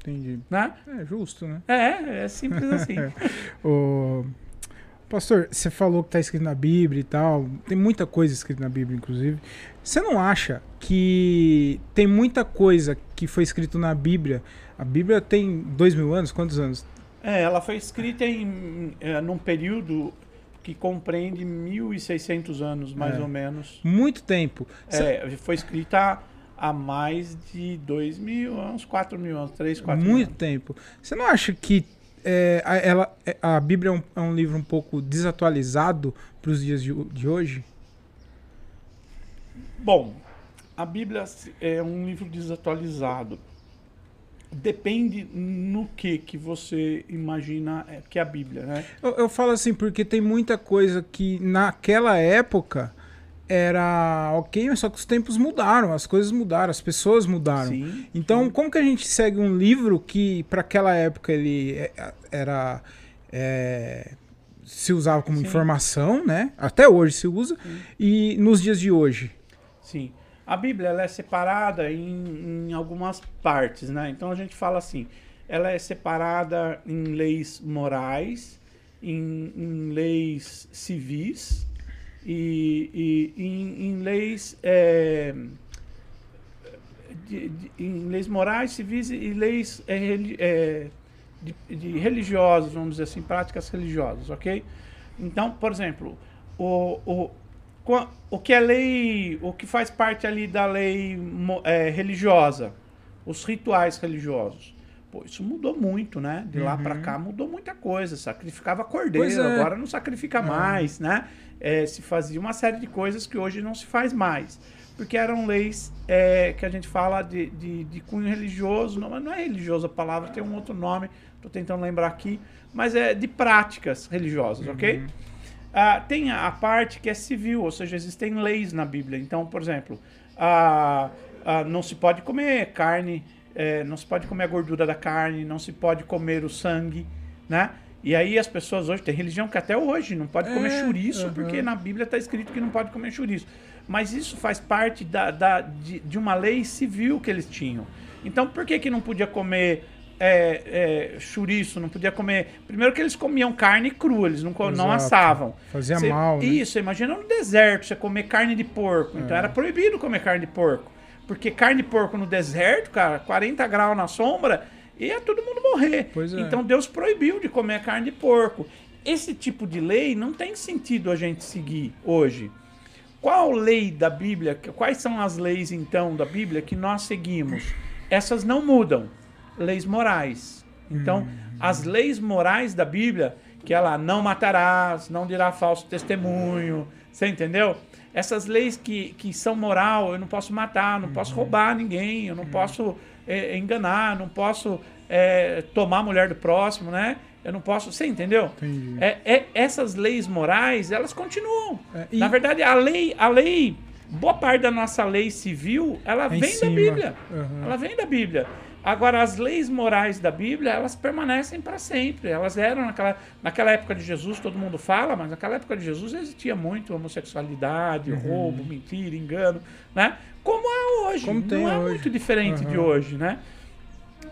S2: Entendi.
S1: Né?
S2: É justo, né?
S1: É, é simples assim.
S2: o... Pastor, você falou que está escrito na Bíblia e tal. Tem muita coisa escrita na Bíblia, inclusive. Você não acha que tem muita coisa que foi escrito na Bíblia? A Bíblia tem dois mil anos? Quantos anos?
S1: É, ela foi escrita em é, num período que compreende 1.600 anos, mais é. ou menos.
S2: Muito tempo.
S1: É, foi escrita há mais de dois mil anos, quatro mil anos, três, quatro
S2: Muito
S1: anos.
S2: tempo. Você não acha que é, a, ela, é, a Bíblia é um, é um, livro um pouco desatualizado para os dias de, de, hoje?
S1: Bom, a Bíblia é um livro desatualizado. Depende no que que você imagina é, que é a Bíblia, né?
S2: Eu, eu falo assim porque tem muita coisa que naquela época era ok, mas só que os tempos mudaram, as coisas mudaram, as pessoas mudaram.
S1: Sim,
S2: então,
S1: sim.
S2: como que a gente segue um livro que para aquela época ele é- era é, se usava como
S1: Sim.
S2: informação, né? Até hoje se usa e nos dias de hoje.
S1: Sim. A Bíblia ela é separada em, em algumas partes, né? Então a gente fala assim, ela é separada em leis morais, em, em leis civis e, e em, em leis é, de- de- em leis morais, civis e leis é, é, de, de religiosas, vamos dizer assim, práticas religiosas, ok? Então, por exemplo, o, o, o que é lei, o que faz parte ali da lei é, religiosa, os rituais religiosos. Pô, isso mudou muito, né? De lá pra cá mudou muita coisa. Sacrificava cordeiro,
S2: é.
S1: agora não sacrifica mais, né? É, se fazia uma série de coisas que hoje não se faz mais. Porque eram leis é, que a gente fala de, de, de cunho religioso, não, mas não é religioso a palavra, tem um outro nome, estou tentando lembrar aqui, mas é de práticas religiosas, ok? Ah, tem a, a parte que é civil, ou seja, existem leis na Bíblia. Então, por exemplo, ah, ah, não se pode comer carne, eh, não se pode comer a gordura da carne, não se pode comer o sangue, né? E aí as pessoas hoje, tem religião que até hoje não pode comer
S2: É,
S1: chouriço,
S2: aham.
S1: porque na Bíblia está escrito que não pode comer chouriço. Mas isso faz parte da, da- de, de uma lei civil que eles tinham. Então, por que, que não podia comer é, é, chouriço, não podia comer... Primeiro que eles comiam carne crua, eles não, não assavam.
S2: Fazia
S1: Você-
S2: mal, né?
S1: Isso, imagina no deserto você comer carne de porco. Então
S2: É.
S1: era proibido comer carne de porco. Porque carne de porco no deserto, cara, 40 graus na sombra, ia todo mundo morrer.
S2: Pois é.
S1: Então Deus proibiu de comer carne de porco. Esse tipo de lei não tem sentido a gente seguir hoje. Qual lei da Bíblia, quais são as leis então da Bíblia que nós seguimos? Essas não mudam. Leis morais. Então, as leis morais da Bíblia, que ela não matarás, não dirá falso testemunho, você entendeu? Essas leis que, que são moral, eu não posso matar, não posso roubar ninguém, eu não posso eh, enganar, não posso eh, tomar a mulher do próximo, né? Eu não posso. Você entendeu? É, é- essas leis morais, elas continuam.
S2: É, e-
S1: Na verdade, a lei, a lei, boa parte da nossa lei civil, ela
S2: É em
S1: vem da. Bíblia.
S2: Aham.
S1: Ela vem da Bíblia. Agora, as leis morais da Bíblia, elas permanecem para sempre. Elas eram naquela, naquela época de Jesus, todo mundo fala, mas naquela época de Jesus existia muito homossexualidade,
S2: Uhum.
S1: roubo, mentira, engano, né? Como há hoje.
S2: Como
S1: Não é
S2: hoje.
S1: muito diferente de
S2: Aham.
S1: hoje, né?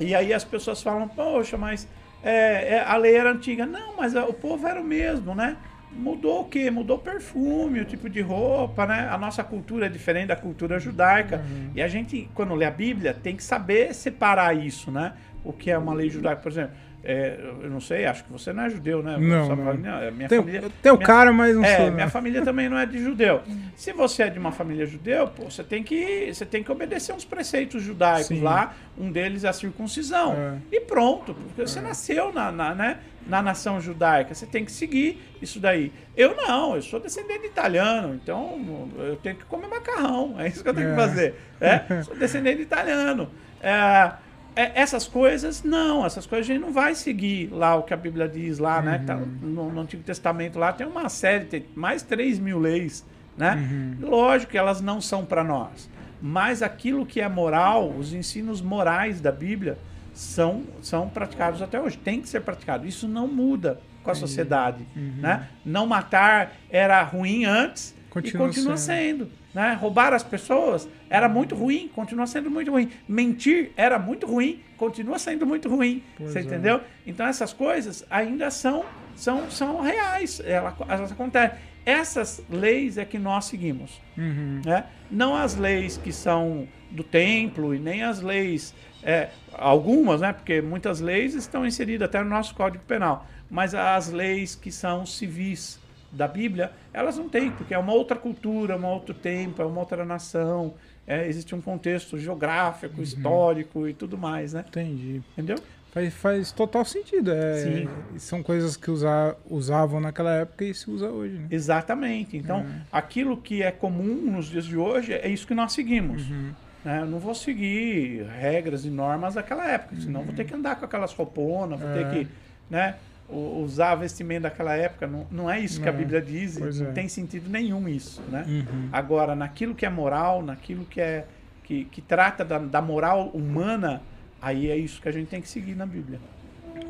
S1: E aí as pessoas falam, poxa, mas é, é, a lei era antiga. Não, mas a- o povo era o mesmo, né? Mudou o quê? Mudou o perfume, o tipo de roupa, né? A nossa cultura é diferente da cultura judaica. E a gente, quando lê a Bíblia, tem que saber separar isso, né? O que é uma lei judaica, por exemplo. É, eu não sei, acho que você não é judeu, né?
S2: Não, não.
S1: pra- é, Minha
S2: Tem,
S1: família,
S2: tem o
S1: minha-
S2: cara, mas não
S1: é,
S2: sou.
S1: minha
S2: né?
S1: família também não é de judeu. Se você é de uma família judeu, pô, você tem que você tem que obedecer uns preceitos judaicos
S2: Sim.
S1: lá. Um deles é a circuncisão.
S2: É.
S1: E pronto, porque você nasceu na, na, né, na nação judaica, você tem que seguir isso daí. Eu não, eu sou descendente de italiano, então eu tenho que comer macarrão. É isso que eu tenho
S2: É.
S1: que fazer. É? Sou descendente de italiano. É, é, essas coisas, não, essas coisas a gente não vai seguir lá o que a Bíblia diz lá, né? que tá no, no Antigo Testamento lá tem uma série, tem mais 3 mil leis, né? Lógico que elas não são para nós, mas aquilo que é moral, os ensinos morais da Bíblia são, são praticados até hoje, tem que ser praticado. Isso não muda com a sociedade, né? Não matar era ruim antes
S2: Continua
S1: e continua sendo. Né? Roubar as pessoas era muito ruim, continua sendo muito ruim. Mentir era muito ruim, continua sendo muito ruim.
S2: Pois
S1: você
S2: é.
S1: entendeu? Então essas coisas ainda são, são, são reais, ela- elas acontecem. Essas leis é que nós seguimos.
S2: Uhum.
S1: Né? Não as leis que são do templo e nem as leis, é, algumas, né? porque muitas leis estão inseridas até no nosso Código Penal, mas as leis que são civis da Bíblia, elas não têm, porque é uma outra cultura, um outro tempo, é uma outra nação, é, existe um contexto geográfico, histórico e tudo mais, né?
S2: Entendi.
S1: Entendeu?
S2: Faz, faz total sentido. É,
S1: Sim.
S2: São coisas que usa, usavam naquela época e se usa hoje. Né?
S1: Exatamente. Então,
S2: É.
S1: aquilo que é comum nos dias de hoje é isso que nós seguimos.
S2: Uhum.
S1: né? Eu não vou seguir regras e normas daquela época, senão vou ter que andar com aquelas rouponas, vou
S2: Uhum. É.
S1: ter que né, usar vestimento daquela época. Não, não é isso que a
S2: Não,
S1: Bíblia diz,
S2: pois
S1: não
S2: é.
S1: tem sentido nenhum isso. Né?
S2: Uhum.
S1: Agora, naquilo que é moral, naquilo que é que, que trata da, da moral humana, aí é isso que a gente tem que seguir na Bíblia.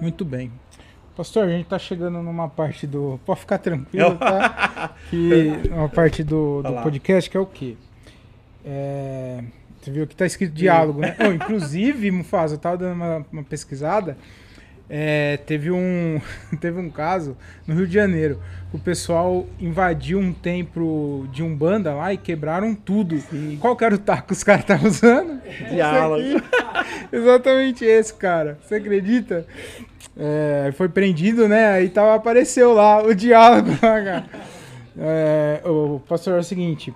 S2: Muito bem. Pastor, a gente tá chegando numa parte do. Pode ficar tranquilo, tá? Que uma parte do, do podcast que é o quê? É, Você viu que tá escrito diálogo, né? Oh, inclusive, Mufasa, eu tava dando uma, uma pesquisada. É, teve um teve um caso no Rio de Janeiro. O pessoal invadiu um templo de Umbanda lá e quebraram tudo. Qual que era o taco que os caras estavam usando?
S1: Diálogo.
S2: Exatamente esse, cara. Você acredita? É, foi prendido, né? Aí tava, apareceu lá o diálogo. É, o pastor, é o seguinte.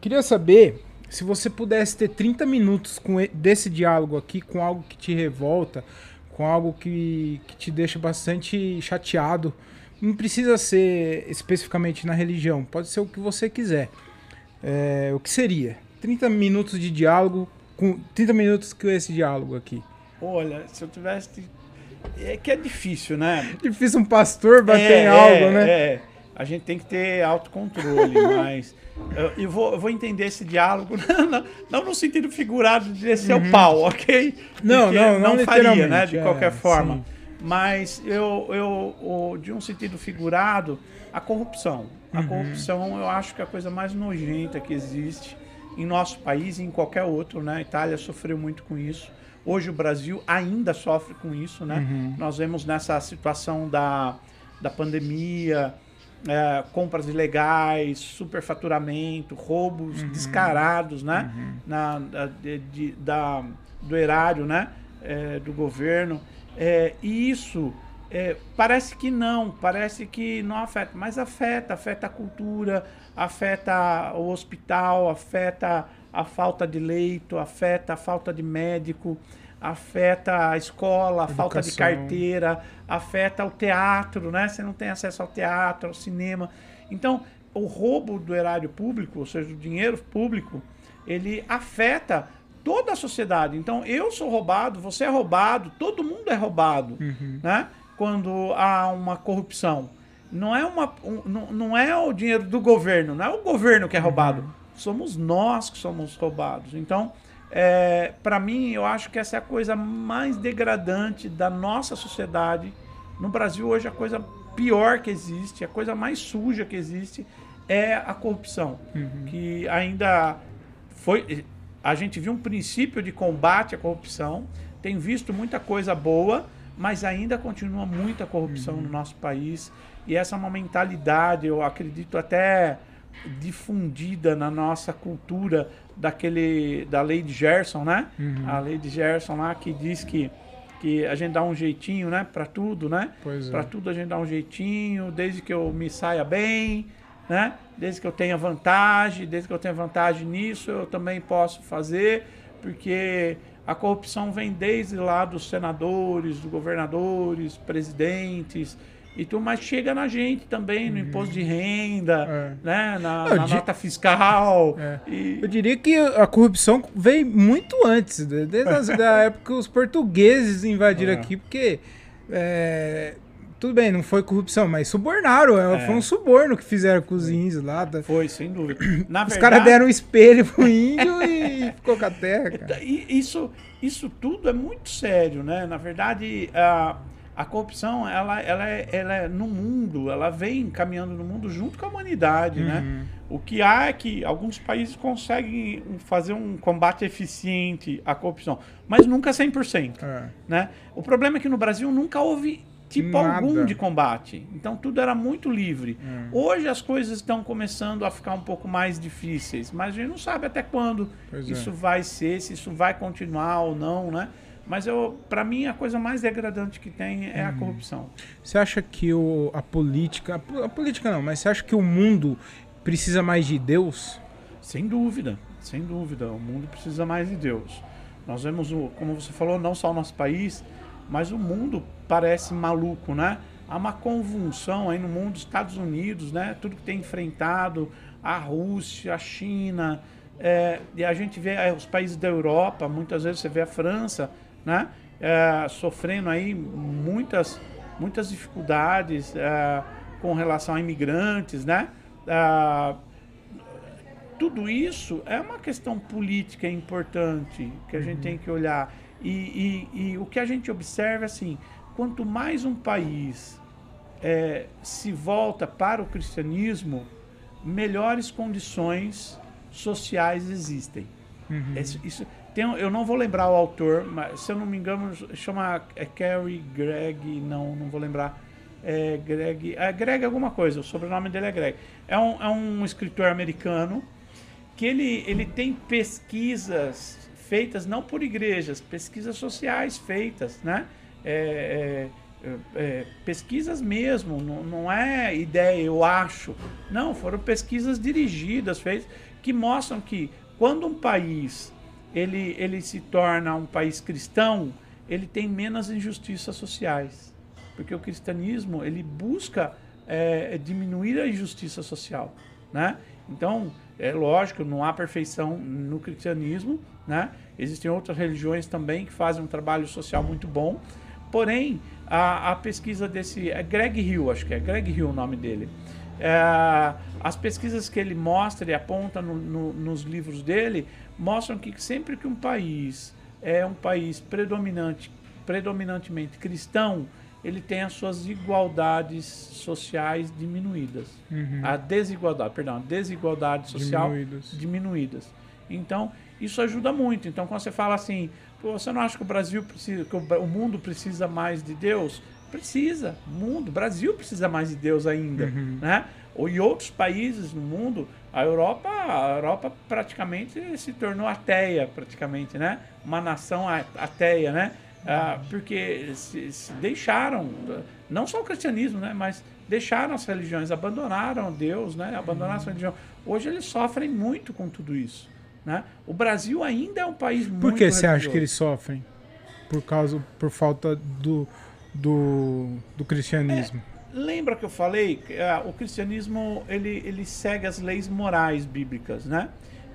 S2: Queria saber se você pudesse ter 30 minutos com desse diálogo aqui, com algo que te revolta, com algo que, que te deixa bastante chateado. Não precisa ser especificamente na religião, pode ser o que você quiser. É, o que seria? 30 minutos de diálogo, com 30 minutos com esse diálogo aqui.
S1: Olha, se eu tivesse. É que é difícil, né?
S2: Difícil um pastor bater
S1: É,
S2: em algo,
S1: é,
S2: né?
S1: É. A gente tem que ter autocontrole, mas eu, eu vou, vou entender esse diálogo, não, não no sentido figurado de descer o pau, ok?
S2: Uhum. Não,
S1: Porque
S2: não, não
S1: faria, né? De
S2: é,
S1: qualquer forma.
S2: sim.
S1: Mas eu, eu, de um sentido figurado, a corrupção. A
S2: Uhum.
S1: corrupção eu acho que é a coisa mais nojenta que existe em nosso país e em qualquer outro, né? A Itália sofreu muito com isso. Hoje o Brasil ainda sofre com isso, né?
S2: Uhum.
S1: Nós vemos nessa situação da, da pandemia, é, compras ilegais, superfaturamento, roubos descarados, né? Na, da, de- de- da- do erário, né? É, do governo. É, e isso é, parece que não, parece que não afeta, mas afeta, afeta a cultura, afeta o hospital, afeta a falta de leito, afeta a falta de médico, afeta a escola, a falta de carteira, afeta o teatro, né? Você não tem acesso ao teatro, ao cinema. Então, o roubo do erário público, ou seja, o dinheiro público, ele afeta toda a sociedade. Então, eu sou roubado, você é roubado, todo mundo é roubado, né? Quando há uma corrupção. Não é, uma, um- não, não é o dinheiro do governo, não é o governo que é roubado. Somos nós que somos roubados. Então, é, para mim, eu acho que essa é a coisa mais degradante da nossa sociedade. No Brasil, hoje, a coisa pior que existe, a coisa mais suja que existe é a corrupção. Que ainda foi. A gente viu um princípio de combate à corrupção, tem visto muita coisa boa, mas ainda continua muita corrupção no nosso país. E essa é uma mentalidade, eu acredito, até difundida na nossa cultura daquele da lei de Gerson, né? A lei de Gerson lá que diz que que a gente dá um jeitinho, né, para tudo, né?
S2: Pois é.
S1: Para tudo a gente dá um jeitinho, desde que eu me saia bem, né? Desde que eu tenha vantagem, desde que eu tenha vantagem nisso, eu também posso fazer, porque a corrupção vem desde lá dos senadores, dos governadores, presidentes e tudo, mas chega na gente também, no imposto de renda,
S2: Uhum. É.
S1: né? Na,
S2: Não,
S1: na
S2: de-
S1: nota fiscal.
S2: É.
S1: E,
S2: Eu diria que a corrupção veio muito antes, de- desde da época que os portugueses invadiram
S1: É.
S2: aqui, porque é, tudo bem, não foi corrupção, mas subornaram, é,
S1: É.
S2: foi um suborno que fizeram com os índios lá. da-
S1: foi, sem dúvida. Na
S2: os
S1: verdade,
S2: caras deram um espelho pro índio e ficou com a terra, cara.
S1: Isso, isso tudo é muito sério, né? Na verdade, a, a corrupção, ela, ela, é, ela é no mundo, ela vem caminhando no mundo junto com a humanidade, né? O que há é que alguns países conseguem fazer um combate eficiente à corrupção, mas nunca 100%,
S2: É.
S1: né? O problema é que no Brasil nunca houve tipo
S2: Nada.
S1: algum de combate. Então tudo era muito livre. Hoje as coisas estão começando a ficar um pouco mais difíceis, mas a gente não sabe até quando
S2: Pois é.
S1: isso vai ser, se isso vai continuar ou não, né? Mas eu, para mim, a coisa mais degradante que tem é
S2: Uhum.
S1: a corrupção.
S2: Você acha que o, a política. A, a política não, mas você acha que o mundo precisa mais de Deus?
S1: Sem dúvida, sem dúvida. O mundo precisa mais de Deus. Nós vemos, o, como você falou, não só o nosso país, mas o mundo parece maluco, né? Há uma convulsão aí no mundo, Estados Unidos, né? Tudo que tem enfrentado, a Rússia, a China, é, e a gente vê é, os países da Europa, muitas vezes você vê a França, né? É, sofrendo aí muitas, muitas dificuldades é, com relação a imigrantes, né? É, tudo isso é uma questão política importante que a gente uhum. tem que olhar. E, e, e, o que a gente observa é assim: quanto mais um país é, se volta para o cristianismo, melhores condições sociais existem. Uhum. Isso, isso, tem, eu não vou lembrar o autor, mas se eu não me engano, chama é Carrie Greg, não, não vou lembrar. É Greg, é Greg alguma coisa, o sobrenome dele é Greg. É um, é um escritor americano que ele, ele tem pesquisas feitas não por igrejas, pesquisas sociais feitas, né? É, é, é, pesquisas mesmo, não, não é ideia, eu acho. Não, foram pesquisas dirigidas, feitas que mostram que quando um país ele, ele se torna um país cristão, ele tem menos injustiças sociais. Porque o cristianismo ele busca é, diminuir a injustiça social. Né? Então, é lógico, não há perfeição no cristianismo, né? Existem outras religiões também que fazem um trabalho social muito bom. Porém, a, a pesquisa desse. É Greg Hill, acho que é Greg Hill o nome dele. É, as pesquisas que ele mostra e aponta no, no, nos livros dele mostram que sempre que um país é um país predominante, predominantemente cristão, ele tem as suas igualdades sociais diminuídas. Uhum. A desigualdade, perdão, a desigualdade social diminuídas. diminuídas. Então, isso ajuda muito. Então, quando você fala assim, você não acha que o Brasil precisa, que o, mundo precisa mais de Deus? Precisa. O mundo, o Brasil precisa mais de Deus ainda, uhum. né? Ou em outros países no mundo, a Europa, a Europa praticamente se tornou ateia, praticamente, né? Uma nação ateia, né? Ah, porque se, se deixaram, não só o cristianismo, né? Mas deixaram as religiões, abandonaram Deus, né? Abandonaram uhum. a religião. Hoje eles sofrem muito com tudo isso. Né? O Brasil ainda é um país muito.
S2: Por que você acha que eles sofrem? Por causa, por falta do, do, do cristianismo.
S1: É, lembra que eu falei que uh, o cristianismo ele, ele segue as leis morais bíblicas, né?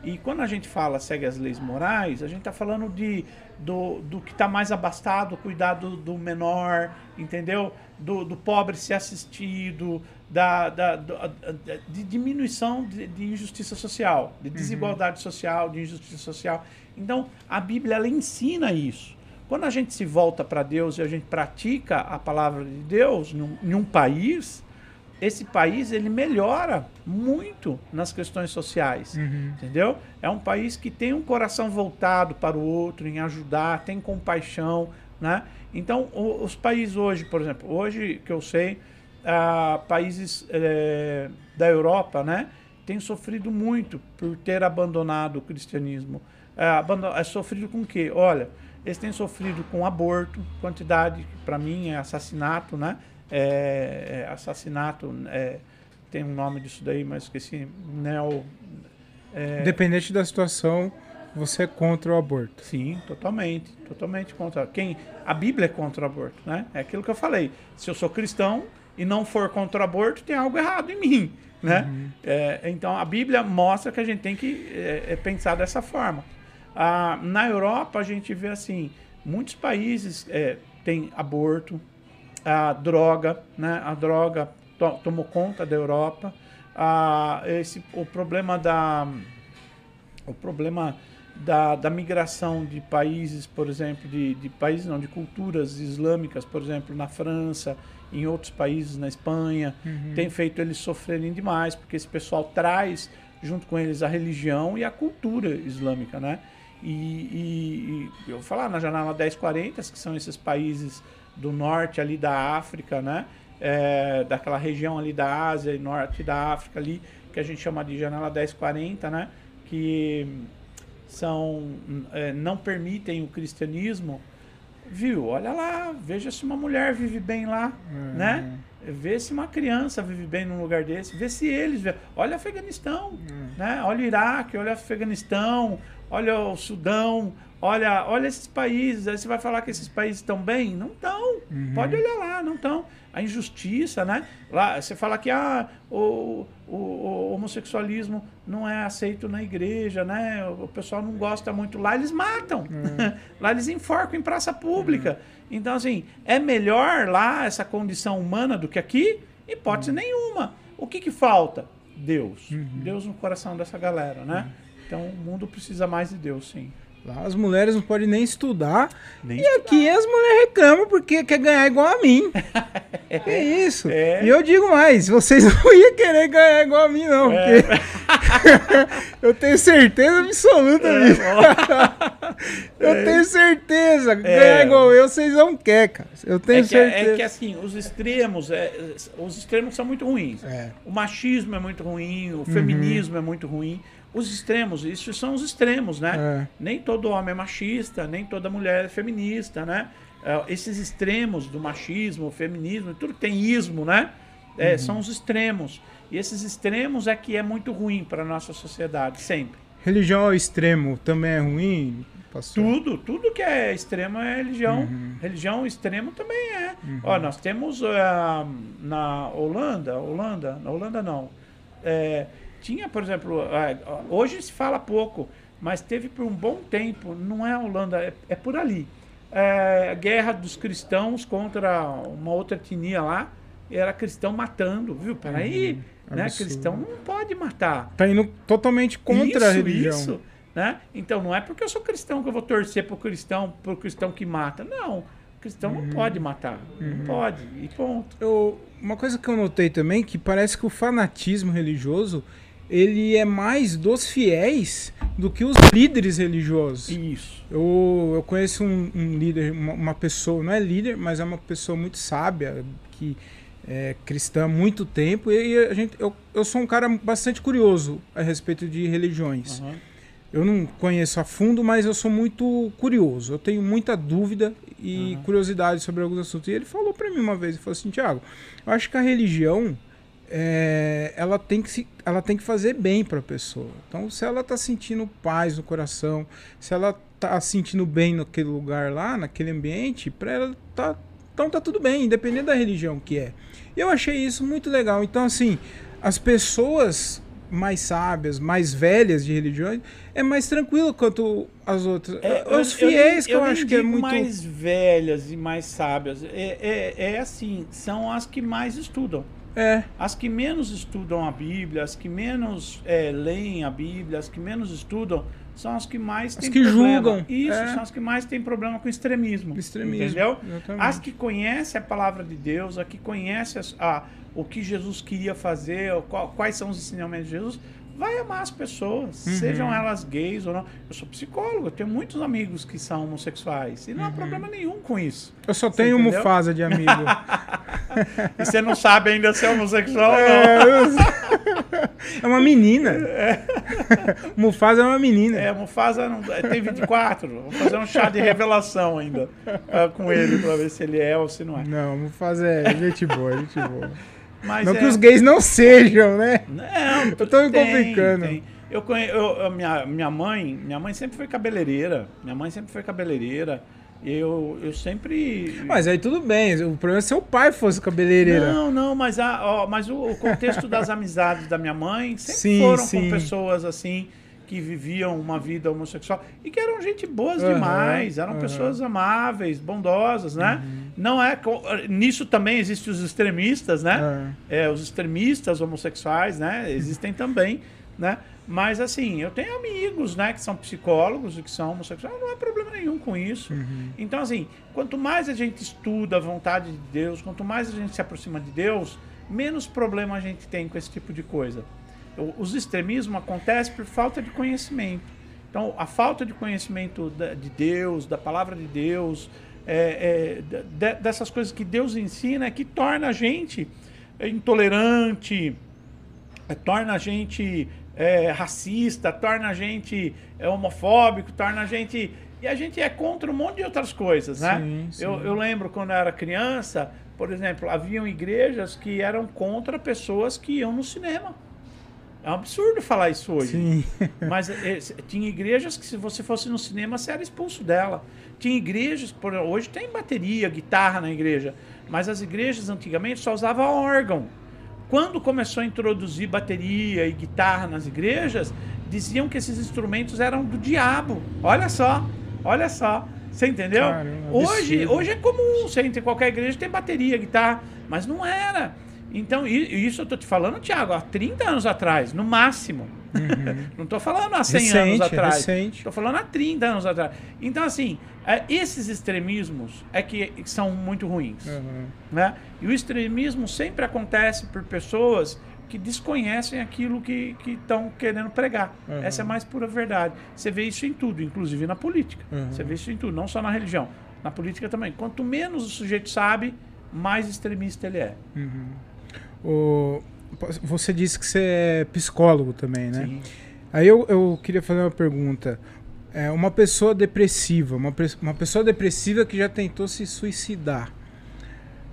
S1: E quando a gente fala segue as leis morais, a gente está falando de, do, do que está mais abastado, cuidar do, menor, entendeu? Do, do pobre ser assistido, da, da, da, de diminuição de, de, injustiça social, de uhum. desigualdade uhum. social, de injustiça social. Então, a Bíblia ela ensina isso. Quando a gente se volta para Deus e a gente pratica a palavra de Deus num, em um país, esse país ele melhora muito nas questões sociais, uhum. entendeu? É um país que tem um coração voltado para o outro, em ajudar, tem compaixão, né? Então, o, os países hoje, por exemplo, hoje que eu sei, ah, países é, da Europa, né, têm sofrido muito por ter abandonado o cristianismo. É, é sofrido com o quê? Olha, eles têm sofrido com aborto, quantidade, para mim, é assassinato, né? É, é assassinato, é, tem um nome disso daí, mas esqueci. Neo.
S2: É... Independente da situação, você é contra o aborto.
S1: Sim, totalmente, totalmente contra. Quem a Bíblia é contra o aborto, né? É aquilo que eu falei. Se eu sou cristão, e não for contra o aborto, tem algo errado em mim. Né? Uhum. É, então a Bíblia mostra que a gente tem que é, é, pensar dessa forma. Ah, na Europa a gente vê assim, muitos países é, têm aborto, a droga, né? A droga to tomou conta da Europa. Ah, esse, o problema da o problema da, da migração de países, por exemplo, de, de países não, de culturas islâmicas, por exemplo, na França, em outros países, na Espanha, uhum. tem feito eles sofrerem demais, porque esse pessoal traz junto com eles a religião e a cultura islâmica, né? E, e, e eu vou falar na janela 1040, que são esses países do norte ali da África, né? É, daquela região ali da Ásia e norte da África ali, que a gente chama de janela 1040, né? Que são é, não permitem o cristianismo, viu? Olha lá, veja se uma mulher vive bem lá, uhum. né? Vê se uma criança vive bem num lugar desse, vê se eles, olha o Afeganistão, uhum. né? Olha o Iraque, olha o Afeganistão, olha o Sudão, olha, olha esses países. Aí você vai falar que esses países estão bem? Não estão.
S2: Uhum.
S1: Pode olhar lá, não estão. A injustiça, né? Lá, você fala que ah, o, o, o homossexualismo não é aceito na igreja, né? O pessoal não gosta muito. Lá eles matam. lá eles enforcam em praça pública. Então, assim, é melhor lá essa condição humana do que aqui? Hipótese nenhuma. O que, que falta? Deus. Deus no coração dessa galera, né? Então o mundo precisa mais de Deus, sim.
S2: Lá as mulheres não podem nem estudar.
S1: Nem
S2: e aqui as mulheres reclamam porque quer ganhar igual a mim. é isso.
S1: É.
S2: E eu digo mais, vocês não iam querer ganhar igual a mim, não.
S1: É.
S2: Porque eu tenho certeza absoluta
S1: É,
S2: disso. eu tenho certeza. Ganhar igual eu, vocês não querem, cara. Eu tenho
S1: É que,
S2: certeza.
S1: é que assim, os extremos, é, os extremos são muito ruins.
S2: É.
S1: O machismo é muito ruim, o feminismo é muito ruim. Os extremos, isso são os extremos, né?
S2: É.
S1: Nem todo homem é machista, nem toda mulher é feminista, né? É, esses extremos do machismo, feminismo, tudo que tem ismo, né? É,
S2: Uhum.
S1: São os extremos. E esses extremos é que é muito ruim para a nossa sociedade, sempre.
S2: Religião ao extremo também é ruim, pastor?
S1: Tudo, tudo que é extremo é religião.
S2: Uhum.
S1: Religião extremo também é. Ó, nós temos ah, na Holanda, Holanda, na Holanda não. É, tinha, por exemplo, hoje se fala pouco, mas teve por um bom tempo, não é a Holanda, é, é por ali. É, a guerra dos cristãos contra uma outra etnia lá, era cristão matando, viu? Peraí, né?
S2: Absurdo.
S1: Cristão não pode matar.
S2: Tá indo totalmente contra a religião.
S1: Isso, né? Então não é porque eu sou cristão que eu vou torcer pro cristão, pro cristão que mata. Não. Cristão
S2: Uhum.
S1: não pode matar. Não pode. E ponto.
S2: Eu- uma coisa que eu notei também que parece que o fanatismo religioso ele é mais dos fiéis do que os líderes religiosos.
S1: Isso.
S2: Eu, eu conheço um, um líder, uma, uma pessoa, não é líder, mas é uma pessoa muito sábia, que é cristã há muito tempo, e a gente, eu, eu sou um cara bastante curioso a respeito de religiões.
S1: Aham.
S2: Eu não conheço a fundo, mas eu sou muito curioso. Eu tenho muita dúvida e curiosidade sobre alguns assuntos. E ele falou pra mim uma vez, ele falou assim, Tiago, eu acho que a religião é, ela, tem que se, ela tem que fazer bem pra pessoa. Então, se ela tá sentindo paz no coração, se ela tá sentindo bem naquele lugar lá, naquele ambiente, pra ela tá, então tá tudo bem, independente da religião que é. Eu achei isso muito legal. Então, assim, as pessoas mais sábias, mais velhas de religiões, é mais tranquilo quanto as outras.
S1: É,
S2: Os fiéis que eu,
S1: nem
S2: acho que é muito.
S1: mais velhas e mais sábias. É, é, é assim, são as que mais estudam.
S2: É,
S1: As que menos estudam a Bíblia, as que menos é, leem a Bíblia, as que menos estudam, são as que mais têm
S2: que
S1: problema.
S2: julgam,
S1: Isso,
S2: é.
S1: são as que mais têm problema com extremismo.
S2: Extremismo,
S1: Entendeu? As que conhecem a palavra de Deus, as que conhecem as- a, o que Jesus queria fazer, qual- quais são os ensinamentos de Jesus, vai amar as pessoas,
S2: Uhum.
S1: sejam elas gays ou não. Eu sou psicólogo, eu tenho muitos amigos que são homossexuais e não há problema nenhum com isso.
S2: eu só
S1: Você
S2: tenho
S1: entendeu?
S2: Mufasa de amigo.
S1: E você não sabe ainda se é homossexual ou não.
S2: é, é uma menina. Mufasa é uma menina.
S1: É, Mufasa não, tem 24. Vamos fazer um chá de revelação ainda ah, com ele pra ver se ele é ou se não é.
S2: Não, Mufasa é gente boa, gente boa.
S1: Mas
S2: não
S1: é,
S2: que os gays não sejam, né?
S1: Não,
S2: Eu tô me
S1: tem,
S2: complicando.
S1: tem. Eu conhe... eu, eu- minha, minha mãe, minha mãe sempre foi cabeleireira. Minha mãe sempre foi cabeleireira. Eu, eu sempre.
S2: Mas aí tudo bem, o problema é se seu pai fosse cabeleireira.
S1: Não, não, mas, a, ó, mas o, o contexto das amizades da minha mãe sempre
S2: Sim,
S1: foram
S2: sim.
S1: com pessoas assim que viviam uma vida homossexual e que eram gente boas
S2: Aham,
S1: demais, eram
S2: aham.
S1: pessoas amáveis, bondosas, né?
S2: Uhum.
S1: Não é nisso também existem os extremistas, né? É, os extremistas homossexuais, né? Existem também, né? Mas assim, eu tenho amigos, né, que são psicólogos e que são homossexuais, não há problema nenhum com isso.
S2: Uhum.
S1: Então, assim, quanto mais a gente estuda a vontade de Deus, quanto mais a gente se aproxima de Deus, menos problema a gente tem com esse tipo de coisa. Os extremismos acontecem por falta de conhecimento. Então, a falta de conhecimento de Deus, da palavra de Deus, é, é, de- dessas coisas que Deus ensina, é que torna a gente intolerante, é, torna a gente é, racista, torna a gente é, homofóbico, torna a gente. E a gente é contra um monte de outras coisas, né?
S2: Sim, sim.
S1: Eu, eu lembro quando eu era criança, por exemplo, haviam igrejas que eram contra pessoas que iam no cinema. É um absurdo falar isso hoje.
S2: Sim.
S1: Mas é, tinha igrejas que se você fosse no cinema, você era expulso dela. Tinha igrejas, por, hoje tem bateria, guitarra na igreja, mas as igrejas antigamente só usavam órgão. Quando começou a introduzir bateria e guitarra nas igrejas, diziam que esses instrumentos eram do diabo. Olha só, olha só. Você entendeu? Hoje, hoje é comum, você entra em qualquer igreja tem bateria, guitarra, mas não era. Então, isso eu tô te falando, Tiago, há 30 anos atrás, no máximo. não tô falando há 100 anos
S2: Uhum. Recente,
S1: atrás.
S2: recente.
S1: Estou falando há 30 anos atrás. Então, assim, é, esses extremismos é que que são muito ruins.
S2: Uhum.
S1: Né? E o extremismo sempre acontece por pessoas que desconhecem aquilo que estão querendo pregar.
S2: Uhum.
S1: Essa é a mais pura verdade. Você vê isso em tudo, inclusive na política.
S2: Uhum.
S1: Você vê isso em tudo, não só na religião. Na política também. Quanto menos o sujeito sabe, mais extremista ele é.
S2: O- você disse que você é psicólogo também, né?
S1: Sim.
S2: Aí eu, eu queria fazer uma pergunta. É, uma pessoa depressiva, uma, uma pessoa depressiva que já tentou se suicidar,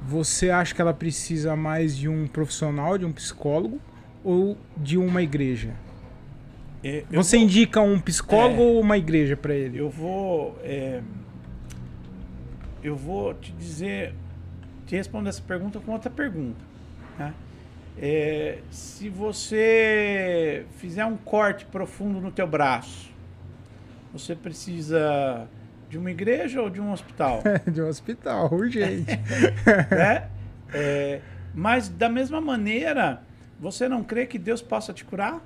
S2: você acha que ela precisa mais de um profissional, de um psicólogo ou de uma igreja?
S1: É,
S2: Você
S1: vou-
S2: indica um psicólogo
S1: É.
S2: ou uma igreja para ele?
S1: Eu vou. é, eu vou te dizer. Te responder essa pergunta com outra pergunta. Né? É, se você fizer um corte profundo no teu braço, você precisa de uma igreja ou de um hospital?
S2: de um hospital, urgente.
S1: né? É, mas da mesma maneira, você não crê que Deus possa te curar?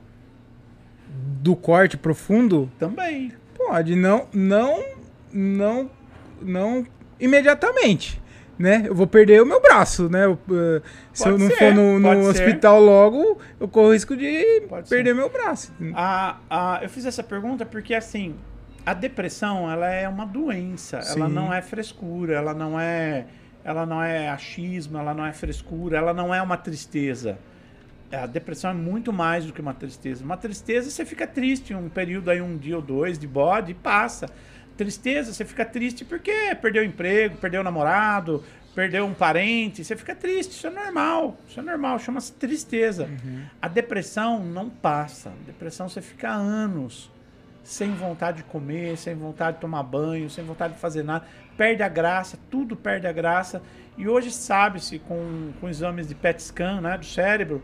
S2: Do corte profundo?
S1: Também.
S2: Pode, não, não, não, não imediatamente, né? Eu vou perder o meu braço, né? Eu, eh, se
S1: Pode
S2: eu não
S1: ser,
S2: for no, no hospital logo, eu corro risco de
S1: Pode
S2: perder
S1: ser.
S2: meu braço.
S1: A, a, eu fiz essa pergunta porque, assim, a depressão, ela é uma doença. Ela
S2: Sim.
S1: não é frescura, ela não é, ela não é achismo, ela não é frescura, ela não é uma tristeza. A depressão é muito mais do que uma tristeza. Uma tristeza, você fica triste um período aí, um dia ou dois de bode e passa. Tristeza, você fica triste porque perdeu o emprego, perdeu o namorado, perdeu um parente, você fica triste, isso é normal, isso é normal, chama-se tristeza. A depressão não passa. Depressão você fica anos sem vontade de comer, sem vontade de tomar banho, sem vontade de fazer nada. Perde a graça, tudo perde a graça. E hoje sabe-se com, com exames de PET scan né, do cérebro,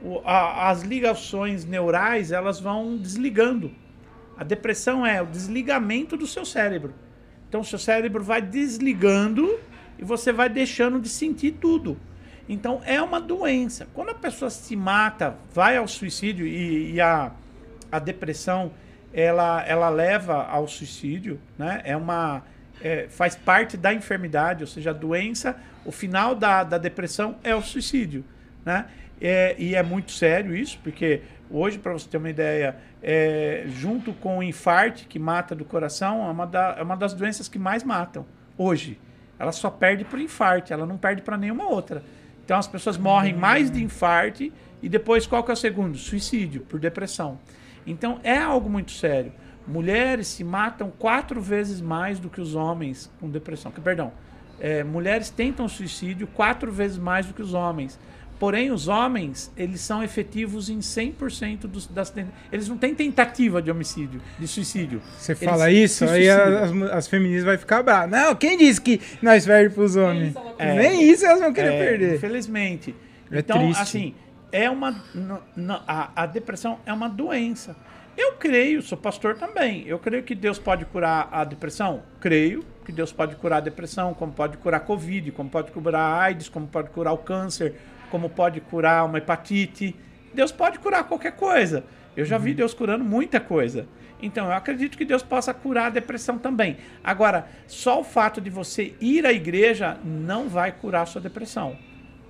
S1: o- a- as ligações neurais elas vão desligando. A depressão é o desligamento do seu cérebro. Então seu cérebro vai desligando e você vai deixando de sentir tudo. Então é uma doença. Quando a pessoa se mata, vai ao suicídio e, e a, a depressão ela, ela leva ao suicídio, né? É uma é, faz parte da enfermidade, ou seja, a doença, o final da, da depressão é o suicídio, né? É, e é muito sério isso, porque hoje, para você ter uma ideia, é, junto com o infarte que mata do coração, é uma, da- é uma das doenças que mais matam hoje. Ela só perde por infarte, ela não perde para nenhuma outra. Então as pessoas morrem mais de infarte e depois qual que é o segundo? Suicídio, por depressão. Então é algo muito sério. Mulheres se matam quatro vezes mais do que os homens com depressão. Que, perdão, é, mulheres tentam suicídio quatro vezes mais do que os homens. Porém, os homens, eles são efetivos em 100% dos, das... Eles não têm tentativa de homicídio, de suicídio.
S2: Você
S1: Eles
S2: fala isso, aí as, as feministas vão ficar bravas. Não, quem disse que nós perdemos pros homens?
S1: É.
S2: Nem isso elas vão querer
S1: É,
S2: perder.
S1: Infelizmente.
S2: É
S1: então,
S2: triste.
S1: assim, é uma. a, a depressão é uma doença. Eu creio, sou pastor também. Eu creio que Deus pode curar a depressão? Creio que Deus pode curar a depressão, como pode curar a Covid, como pode curar a AIDS, como pode curar o câncer, como pode curar uma hepatite. Deus pode curar qualquer coisa. Eu já vi Deus curando muita coisa. Então, eu acredito que Deus possa curar a depressão também. Agora, só o fato de você ir à igreja não vai curar a sua depressão.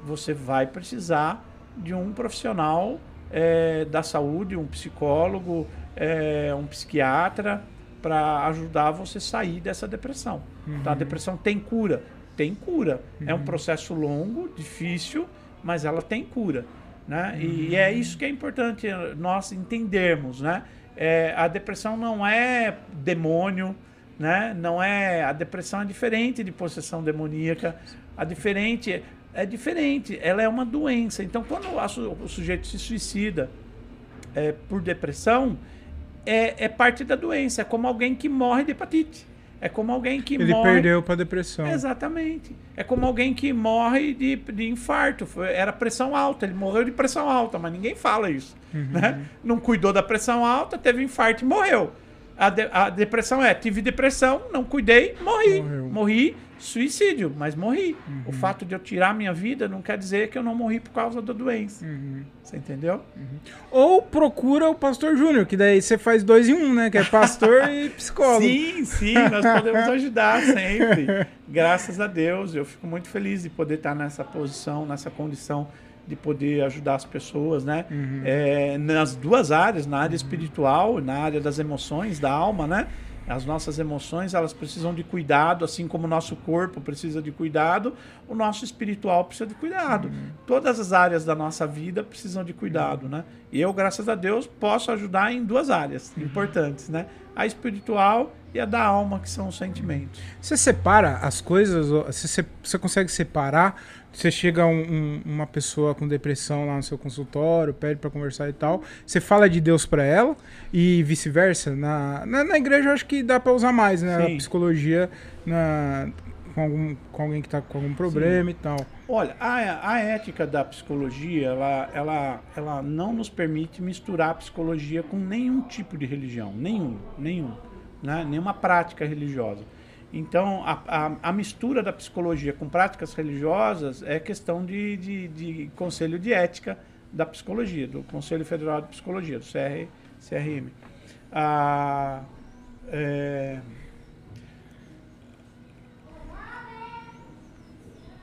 S1: Você vai precisar de um profissional eh, da saúde, um psicólogo, eh, um psiquiatra, para ajudar você a sair dessa depressão. Então, a depressão tem cura? Tem cura. É um processo longo, difícil, mas ela tem cura. Né? E é isso que é importante nós entendermos. Né? É, a depressão não é demônio, né? não é. A depressão é diferente de possessão demoníaca. A diferente é diferente. Ela é uma doença. Então, quando o sujeito se suicida, é, por depressão é, é parte da doença. É como alguém que morre de hepatite. É como alguém que
S2: Ele
S1: morre.
S2: perdeu pra depressão.
S1: Exatamente. É como alguém que morre de, de infarto. Era pressão alta. Ele morreu de pressão alta, mas ninguém fala isso.
S2: Uhum.
S1: Né? Não cuidou da pressão alta, teve infarto e morreu. A, de- a depressão é: tive depressão, não cuidei, morri.
S2: Morreu.
S1: Morri, suicídio, mas morri.
S2: Uhum.
S1: O fato de eu tirar minha vida não quer dizer que eu não morri por causa da doença.
S2: Uhum.
S1: Você entendeu?
S2: Ou procura o pastor Júnior, que daí você faz dois em um, né? Que é pastor e psicólogo.
S1: Sim, sim, nós podemos ajudar sempre. Graças a Deus, eu fico muito feliz de poder estar nessa posição, nessa condição de poder ajudar as pessoas, né?
S2: Uhum.
S1: É, nas duas áreas, na área espiritual, na área das emoções, da alma, né? As nossas emoções, elas precisam de cuidado, assim como o nosso corpo precisa de cuidado, o nosso espiritual precisa de cuidado. Todas as áreas da nossa vida precisam de cuidado, né? E eu, graças a Deus, posso ajudar em duas áreas importantes, né? A espiritual e a da alma, que são os sentimentos.
S2: Você separa as coisas? Você, você consegue separar? Você chega um- um- uma pessoa com depressão lá no seu consultório, pede pra conversar e tal. Você fala de Deus pra ela e vice-versa. Na, na, na igreja eu acho que dá pra usar mais, né?
S1: Sim.
S2: A psicologia na, com, algum, com alguém que tá com algum problema e tal.
S1: Olha, a, a ética da psicologia, ela, ela, ela não nos permite misturar a psicologia com nenhum tipo de religião, nenhum, nenhum, né? nenhuma prática religiosa. Então, a, a, a mistura da psicologia com práticas religiosas é questão de, de, de conselho de ética da psicologia, do Conselho Federal de Psicologia, do CR, CRM. Ah, é,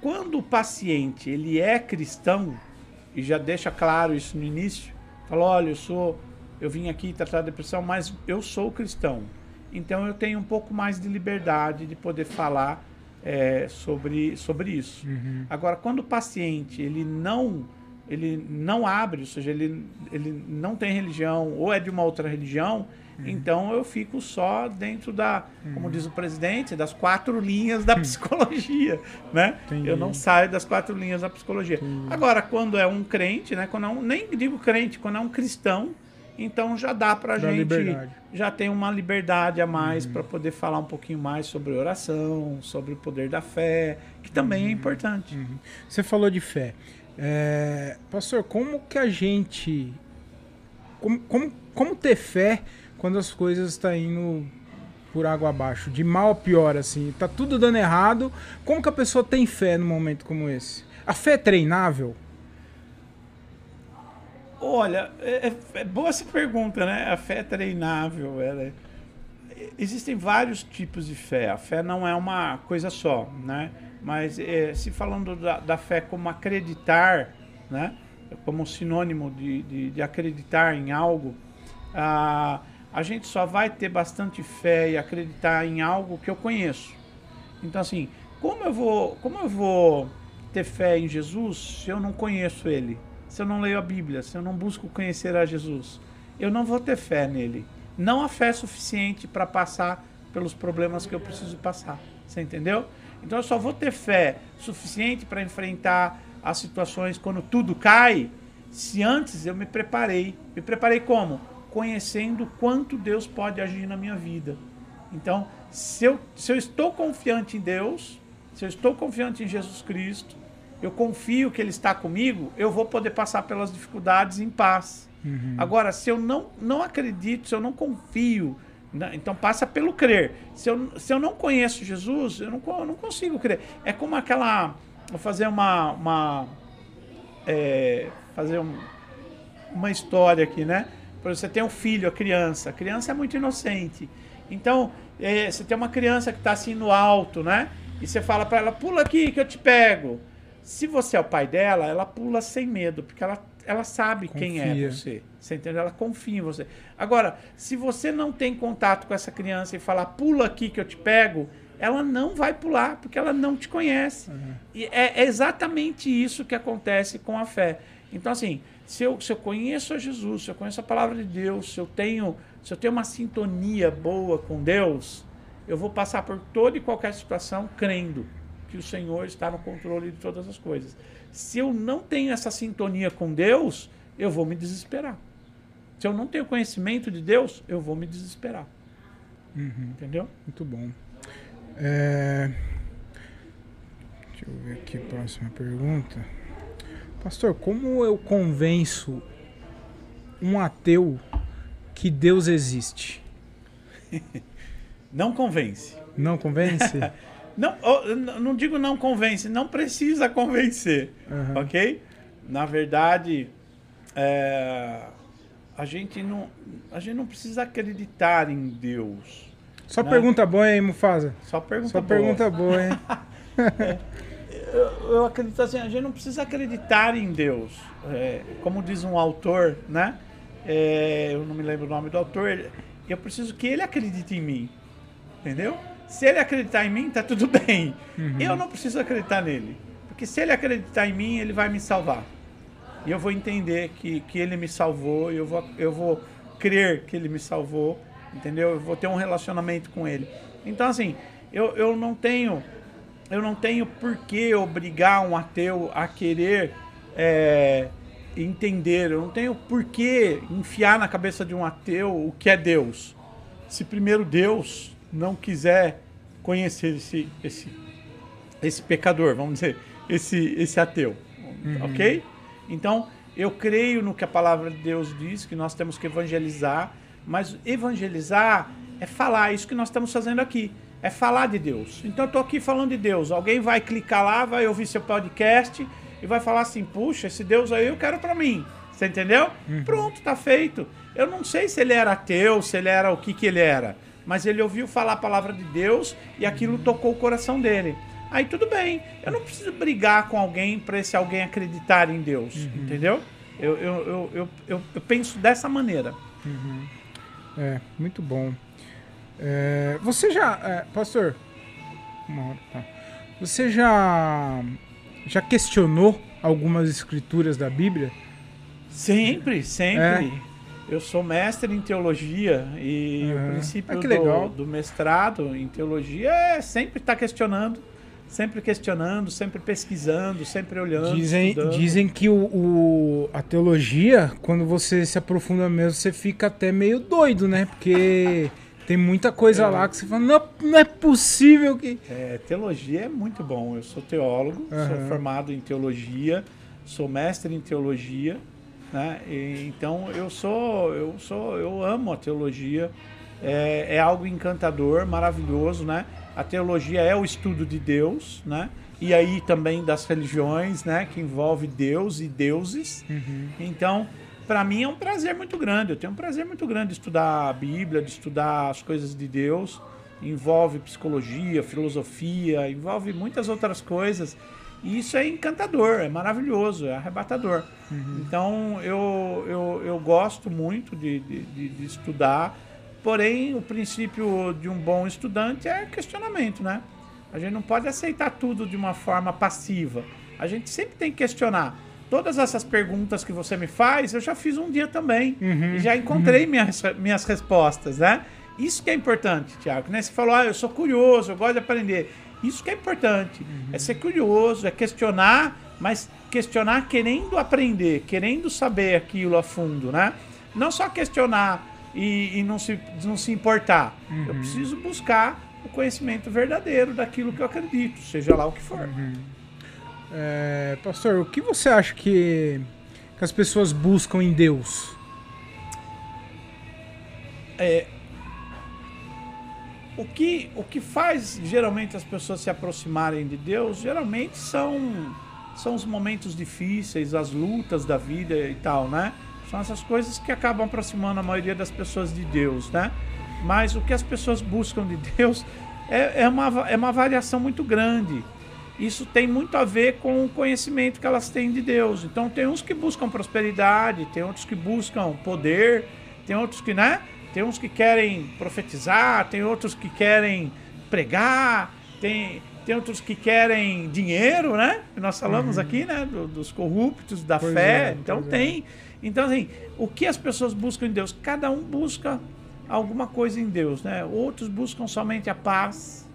S1: quando o paciente ele é cristão e já deixa claro isso no início, fala, olha, eu sou, eu vim aqui tratar da depressão, mas eu sou cristão. Então eu tenho um pouco mais de liberdade de poder falar é, sobre, sobre isso. Agora, quando o paciente ele não ele não abre, ou seja, ele, ele não tem religião ou é de uma outra religião, então eu fico só dentro da, como diz o presidente, das quatro linhas da psicologia, né?
S2: Entendi.
S1: Eu não saio das quatro linhas da psicologia. Agora, quando é um crente, né? Quando é um, nem digo crente, quando é um cristão, então já dá pra
S2: Dá
S1: gente,
S2: liberdade.
S1: já tem uma liberdade a mais para poder falar um pouquinho mais sobre oração, sobre o poder da fé, que também é importante.
S2: Você falou de fé. É, pastor, como que a gente. Como, como, como ter fé quando as coisas estão indo por água abaixo? De mal a pior, assim. Tá tudo dando errado. Como que a pessoa tem fé num momento como esse? A fé é treinável?
S1: Olha, é, é- é boa essa pergunta, né? A fé é treinável. Ela é- Existem vários tipos de fé. A fé não é uma coisa só, né? Mas é, se falando da, da fé como acreditar, né? Como sinônimo de, de, de acreditar em algo, a, a gente só vai ter bastante fé e acreditar em algo que eu conheço. Então, assim, como eu vou, como eu vou ter fé em Jesus se eu não conheço Ele? Se eu não leio a Bíblia, se eu não busco conhecer a Jesus? Eu não vou ter fé nele. Não há fé suficiente para passar pelos problemas que eu preciso passar. Você entendeu? Então eu só vou ter fé suficiente para enfrentar as situações quando tudo cai, se antes eu me preparei. Me preparei como? Conhecendo quanto Deus pode agir na minha vida. Então, se eu, se eu estou confiante em Deus, se eu estou confiante em Jesus Cristo, eu confio que Ele está comigo, eu vou poder passar pelas dificuldades em paz. Agora, se eu não, não acredito, se eu não confio, né, então passa pelo crer. Se eu, se eu não conheço Jesus, eu não, eu não consigo crer. É como aquela. Vou fazer uma. uma é, fazer um- uma história aqui, né? Você tem um filho, a criança. A criança é muito inocente. Então, é, você tem uma criança que está assim no alto, né? E você fala para ela, pula aqui que eu te pego. Se você é o pai dela, ela pula sem medo, porque ela, ela sabe quem é
S2: Confia.
S1: você. Você entendeu? Ela confia em você. Agora, se você não tem contato com essa criança e falar, pula aqui que eu te pego, ela não vai pular, porque ela não te conhece. E é exatamente isso que acontece com a fé. Então, assim, se eu, se eu conheço a Jesus, se eu conheço a palavra de Deus, se eu tenho, se eu tenho uma sintonia boa com Deus, eu vou passar por toda e qualquer situação crendo que o Senhor está no controle de todas as coisas. Se eu não tenho essa sintonia com Deus, eu vou me desesperar. Se eu não tenho conhecimento de Deus, eu vou me desesperar.
S2: Uhum.
S1: Entendeu?
S2: Muito bom. É... Deixa eu ver aqui a próxima pergunta. Pastor, como eu convenço um ateu que Deus existe?
S1: Não convence.
S2: Não convence?
S1: não, não digo não convence, não precisa convencer,
S2: Uhum.
S1: ok? Na verdade, é, a gente não, a gente não precisa acreditar em Deus.
S2: Só
S1: Né?
S2: pergunta boa, hein, Mufasa?
S1: Só pergunta
S2: Só
S1: boa.
S2: pergunta boa, hein?
S1: Eu, eu acredito assim, a gente não precisa acreditar em Deus. É, como diz um autor, né? É, eu não me lembro o nome do autor. Eu preciso que ele acredite em mim. Entendeu? Se ele acreditar em mim, tá tudo bem. Eu não preciso acreditar nele. Porque se ele acreditar em mim, ele vai me salvar. E eu vou entender que, que ele me salvou, e eu vou, eu vou crer que ele me salvou, entendeu? Eu vou ter um relacionamento com ele. Então, assim, eu, eu não tenho eu não tenho por que obrigar um ateu a querer é, entender, eu não tenho por que enfiar na cabeça de um ateu o que é Deus. Se primeiro Deus não quiser conhecer esse, esse, esse pecador, vamos dizer, esse, esse ateu, ok? Então, eu creio no que a palavra de Deus diz, que nós temos que evangelizar, mas evangelizar é falar, é isso que nós estamos fazendo aqui, é falar de Deus. Então, eu estou aqui falando de Deus, alguém vai clicar lá, vai ouvir seu podcast e vai falar assim, puxa, esse Deus aí eu quero para mim, você entendeu? Pronto, tá feito. Eu não sei se ele era ateu, se ele era o que que ele era, mas ele ouviu falar a palavra de Deus e aquilo tocou o coração dele. Aí tudo bem, eu não preciso brigar com alguém para esse alguém acreditar em Deus, entendeu? Eu, eu, eu, eu, eu, penso dessa maneira.
S2: É, muito bom. É, você já, é, pastor, uma hora, tá. Você já já questionou algumas escrituras da Bíblia?
S1: Sempre, sempre. Eu sou mestre em teologia e
S2: Aham.
S1: o princípio
S2: Ah,
S1: do, do mestrado em teologia é sempre estar questionando, sempre questionando, sempre pesquisando, sempre olhando.
S2: Dizem,
S1: estudando.
S2: dizem que o, o- a teologia, quando você se aprofunda mesmo, você fica até meio doido, né? Porque tem muita coisa lá que você fala, não, não é possível que.
S1: É, teologia é muito bom. Eu sou teólogo,
S2: Aham.
S1: sou formado em teologia, sou mestre em teologia, né? E, então eu sou, eu sou, eu amo a teologia. É, é algo encantador, maravilhoso, né? A teologia é o estudo de Deus, né? E aí também das religiões, né? Que envolve Deus e deuses. Então, para mim é um prazer muito grande. Eu tenho um prazer muito grande de estudar a Bíblia, de estudar as coisas de Deus. Envolve psicologia, filosofia, envolve muitas outras coisas. E isso é encantador, é maravilhoso, é arrebatador. Então eu, eu, eu gosto muito de, de, de- estudar. Porém, o princípio de um bom estudante é questionamento, né? A gente não pode aceitar tudo de uma forma passiva. A gente sempre tem que questionar. Todas essas perguntas que você me faz, eu já fiz um dia também. E já encontrei minhas, minhas respostas, né? Isso que é importante, Tiago. Né? Você falou, ah, eu sou curioso, eu gosto de aprender. Isso que é importante. É ser curioso, é questionar, mas questionar querendo aprender, querendo saber aquilo a fundo, né? Não só questionar e, e não, se, não se importar. Eu preciso buscar o conhecimento verdadeiro daquilo que eu acredito, seja lá o que for.
S2: É, pastor, o que você acha que, que as pessoas buscam em Deus?
S1: O que, o que faz geralmente as pessoas se aproximarem de Deus, geralmente são, são os momentos difíceis, as lutas da vida e tal, né? São essas coisas que acabam aproximando a maioria das pessoas de Deus, né? Mas o que as pessoas buscam de Deus é, é, uma, é uma variação muito grande. Isso tem muito a ver com o conhecimento que elas têm de Deus. Então tem uns que buscam prosperidade, tem outros que buscam poder, tem outros que, né? Tem uns que querem profetizar, tem outros que querem pregar, tem, tem outros que querem dinheiro, né? Nós falamos aqui, né? Do- dos corruptos, da
S2: Pois
S1: fé.
S2: é,
S1: então
S2: é.
S1: tem. Então, assim, o que as pessoas buscam em Deus? Cada um busca alguma coisa em Deus, né? Outros buscam somente a paz,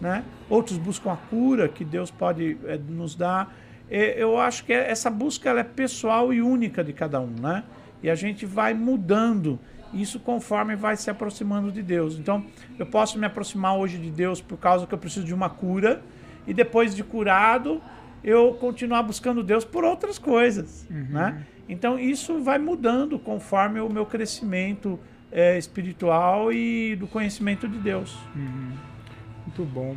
S1: né? Outros buscam a cura que Deus pode eh, nos dar. Eh, Eu acho que essa busca ela é pessoal e única de cada um, né? E a gente vai mudando isso conforme vai se aproximando de Deus. Então, eu posso me aproximar hoje de Deus por causa que eu preciso de uma cura, e depois de curado, eu continuar buscando Deus por outras coisas, uhum. né? Então, isso vai mudando conforme o meu crescimento é, espiritual e do conhecimento de Deus.
S2: Uhum. Muito bom.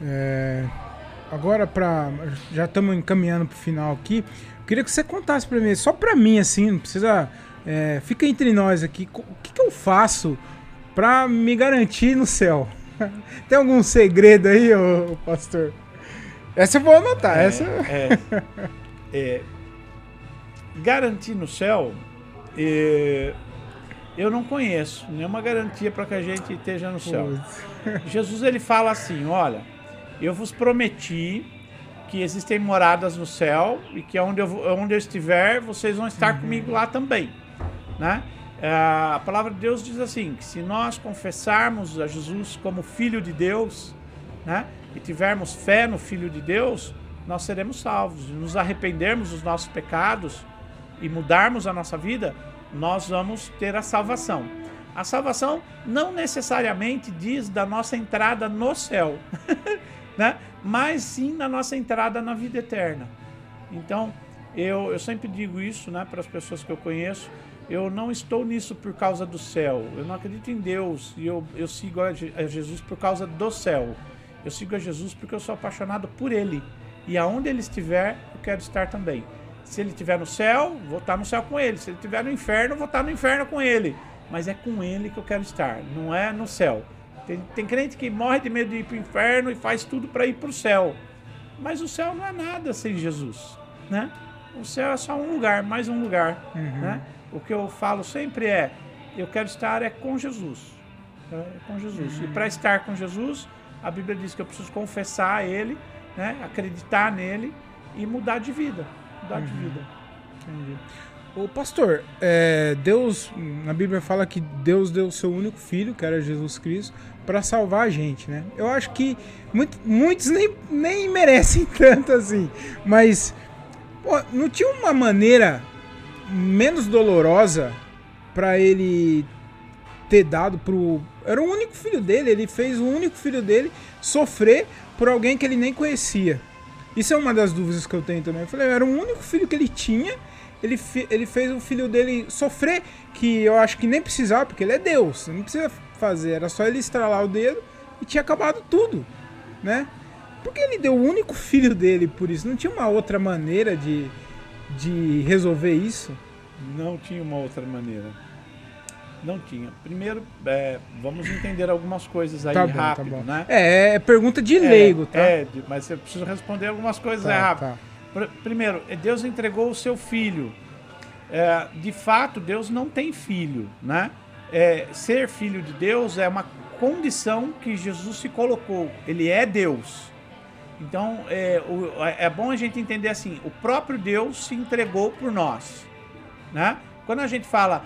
S2: É, agora, para já estamos encaminhando para o final aqui, eu queria que você contasse para mim, só para mim, assim, não precisa é, fica entre nós aqui. O que, que eu faço para me garantir no céu? Tem algum segredo aí, ô, pastor? Essa eu vou anotar. É, essa...
S1: É, é, garantir no céu, é, eu não conheço nenhuma garantia para que a gente esteja no céu. Jesus ele fala assim: olha, eu vos prometi que existem moradas no céu e que onde eu, onde eu estiver, vocês vão estar uhum. comigo lá também. Né? É, a palavra de Deus diz assim: que se nós confessarmos a Jesus como Filho de Deus, né, e tivermos fé no Filho de Deus, nós seremos salvos. E nos arrependermos dos nossos pecados e mudarmos a nossa vida, nós vamos ter a salvação. A salvação não necessariamente diz da nossa entrada no céu, né? mas sim na nossa entrada na vida eterna. Então, eu, eu sempre digo isso né, para as pessoas que eu conheço eu não estou nisso por causa do céu. Eu não acredito em Deus e eu, eu sigo a, Jesus por causa do céu. Eu sigo a Jesus porque eu sou apaixonado por Ele. E aonde Ele estiver, eu quero estar também. Se Ele estiver no céu, vou estar no céu com Ele. Se Ele estiver no inferno, vou estar no inferno com Ele. Mas é com Ele que eu quero estar, não é no céu. Tem, tem crente que morre de medo de ir para o inferno e faz tudo para ir para o céu. Mas o céu não é nada sem Jesus, né? O céu é só um lugar, mais um lugar, uhum. né? O que eu falo sempre é: eu quero estar é com Jesus. É com Jesus. Uhum. E para estar com Jesus, a Bíblia diz que eu preciso confessar Ele, né, acreditar nele e mudar de vida. Mudar uhum. de vida.
S2: Entendi. O pastor, é, Deus, na Bíblia fala que Deus deu o seu único filho, que era Jesus Cristo, para salvar a gente, né? Eu acho que muito, muitos nem, nem merecem tanto assim, mas pô, não tinha uma maneira menos dolorosa para ele ter dado pro. Era o único filho dele, ele fez o único filho dele sofrer por alguém que ele nem conhecia. Isso é uma das dúvidas que eu tenho também. Eu falei, era o único filho que ele tinha, ele, ele fez o filho dele sofrer, que eu acho que nem precisava, porque ele é Deus, não precisa fazer, era só ele estralar o dedo e tinha acabado tudo, né? Porque ele deu o único filho dele por isso, não tinha uma outra maneira de, de resolver isso?
S1: Não tinha uma outra maneira. Não tinha. Primeiro, é, vamos entender algumas coisas aí tá bom, tá rápido, tá né?
S2: É, é pergunta de é, leigo, tá?
S1: É, mas eu preciso responder algumas coisas tá, rápido. Tá. Primeiro, Deus entregou o seu filho. É, de fato, Deus não tem filho, né? É, ser filho de Deus é uma condição que Jesus se colocou. Ele é Deus. Então é, o, é bom a gente entender assim: o próprio Deus se entregou por nós. Né? Quando a gente fala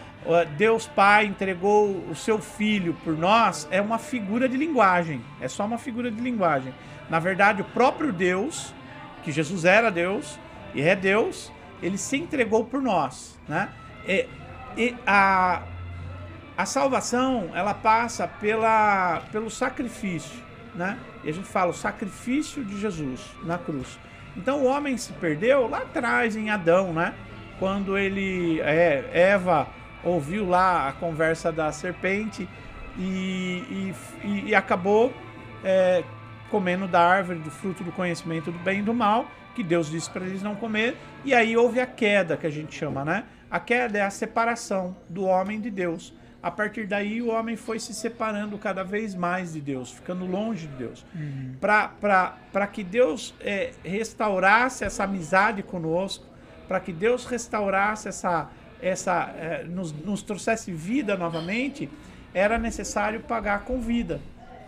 S1: Deus Pai entregou o seu filho por nós, é uma figura de linguagem. É só uma figura de linguagem. Na verdade, o próprio Deus, que Jesus era Deus e é Deus, ele se entregou por nós. Né? E, e a, a salvação ela passa pela, pelo sacrifício né? E a gente fala o sacrifício de Jesus na cruz. Então o homem se perdeu lá atrás em Adão, né? Quando ele, é, Eva ouviu lá a conversa da serpente e, e, e acabou é, comendo da árvore do fruto do conhecimento do bem e do mal, que Deus disse para eles não comer, e aí houve a queda que a gente chama, né? A queda é a separação do homem de Deus a partir daí o homem foi se separando cada vez mais de Deus, ficando longe de Deus. Uhum. Para que Deus é, restaurasse essa amizade conosco, para que Deus restaurasse essa. essa é, nos, nos trouxesse vida novamente, era necessário pagar com vida.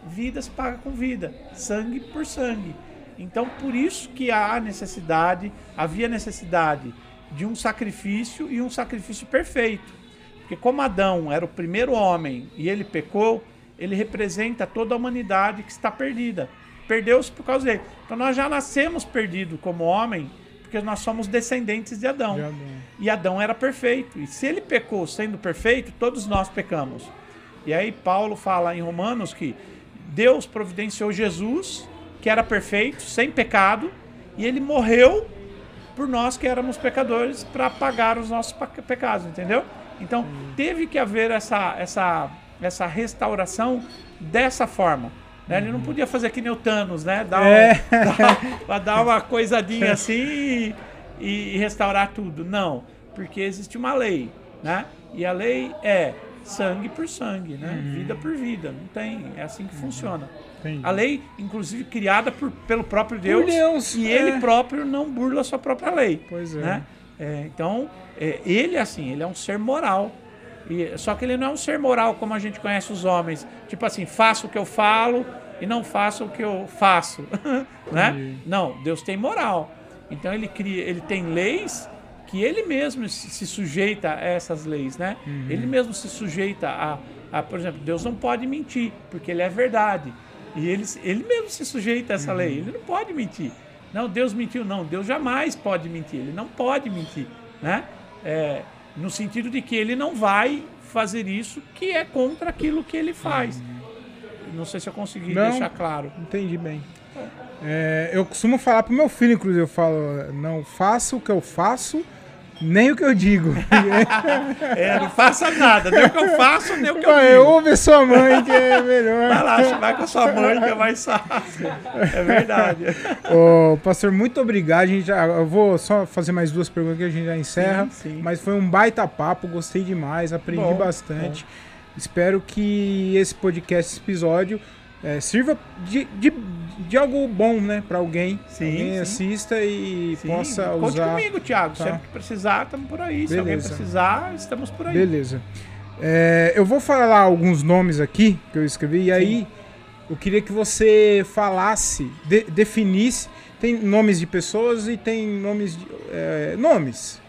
S1: Vida se paga com vida, sangue por sangue. Então, por isso que há necessidade, havia necessidade de um sacrifício e um sacrifício perfeito porque como Adão era o primeiro homem e ele pecou, ele representa toda a humanidade que está perdida. Perdeu-se por causa dele. Então nós já nascemos perdidos como homem, porque nós somos descendentes de Adão. De Adão. E Adão era perfeito. E se ele pecou sendo perfeito, todos nós pecamos. E aí Paulo fala em Romanos que Deus providenciou Jesus, que era perfeito, sem pecado, e ele morreu por nós que éramos pecadores para pagar os nossos pecados, entendeu? Então teve que haver essa, essa, essa restauração dessa forma. Né? Ele não podia fazer que nem o Thanos, né? Dar,
S2: É.
S1: dar, dar, dar uma coisadinha assim e, e restaurar tudo. Não, porque existe uma lei, né? E a lei é sangue por sangue, né? Vida por vida. Não tem, é assim que funciona.
S2: Entendi.
S1: A lei, inclusive, criada por, pelo próprio Deus,
S2: Deus,
S1: e
S2: é.
S1: ele próprio não burla a sua própria lei.
S2: Pois é.
S1: Né? É, então, é, ele assim, ele é um ser moral. E, só que ele não é um ser moral como a gente conhece os homens. Tipo assim, faço o que eu falo e não faço o que eu faço. né? Não, Deus tem moral. Então ele cria, ele tem leis que ele mesmo se se sujeita a essas leis, né?
S2: Uhum.
S1: Ele mesmo se sujeita a, a, por exemplo, Deus não pode mentir, porque ele é verdade. E ele, ele mesmo se sujeita a essa
S2: Uhum.
S1: lei, ele não pode mentir. Não, Deus mentiu, não, Deus jamais pode mentir, ele não pode mentir, né? É, no sentido de que ele não vai fazer isso que é contra aquilo que ele faz. Não sei se eu consegui
S2: Não.
S1: deixar claro.
S2: Entendi bem. É, eu costumo falar pro meu filho, inclusive, eu falo, não faça o que eu faço, nem o que eu digo.
S1: É, não faça nada, nem o que eu faço, nem o que eu
S2: Vai,
S1: digo.
S2: ouve sua mãe que é
S1: Vai
S2: melhor.
S1: lá, vai com a sua mãe que é mais fácil. É verdade.
S2: Ô, pastor, muito obrigado. A gente já, eu vou só fazer mais duas perguntas que a gente já encerra.
S1: Sim, sim.
S2: Mas foi um baita papo, gostei demais, aprendi
S1: Bom,
S2: bastante. Espero que esse podcast, esse episódio, eh, sirva de, de, de algo bom, né, para alguém.
S1: Sim,
S2: alguém
S1: sim.
S2: assista e
S1: Sim,
S2: possa
S1: conte
S2: usar.
S1: comigo, Thiago.
S2: Tá.
S1: Sempre que precisar, estamos por aí. Se alguém
S2: Beleza.
S1: precisar, estamos por aí.
S2: Beleza. É, eu vou falar alguns nomes aqui que eu escrevi e aí eu queria que você falasse, de- definisse. Tem nomes de pessoas e tem nomes de, é, nomes.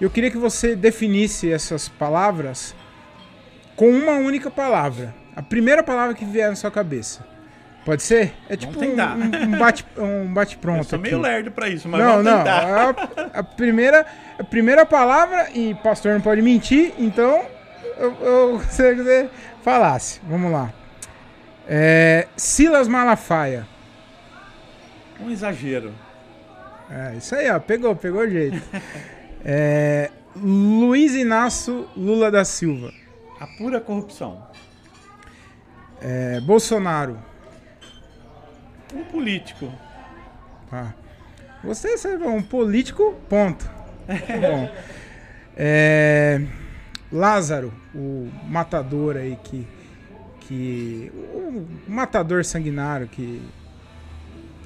S2: Eu queria que você definisse essas palavras com uma única palavra. A primeira palavra que vier na sua cabeça. Pode ser? É tipo um, um, bate um bate
S1: Eu
S2: pronto
S1: sou
S2: aqui.
S1: meio lerdo pra isso, mas
S2: Não, não. A, a primeira, a primeira palavra, e pastor não pode mentir, então eu, eu gostaria que você falasse. Vamos lá. É, Silas Malafaia.
S1: Um exagero.
S2: É, isso aí, ó. Pegou, pegou o jeito. É, Luiz Inácio Lula da Silva.
S1: A pura corrupção.
S2: É, Bolsonaro.
S1: Um político.
S2: Tá. Você, você é um político, ponto. Tá bom. É, Lázaro, o matador aí que. que o matador sanguinário que.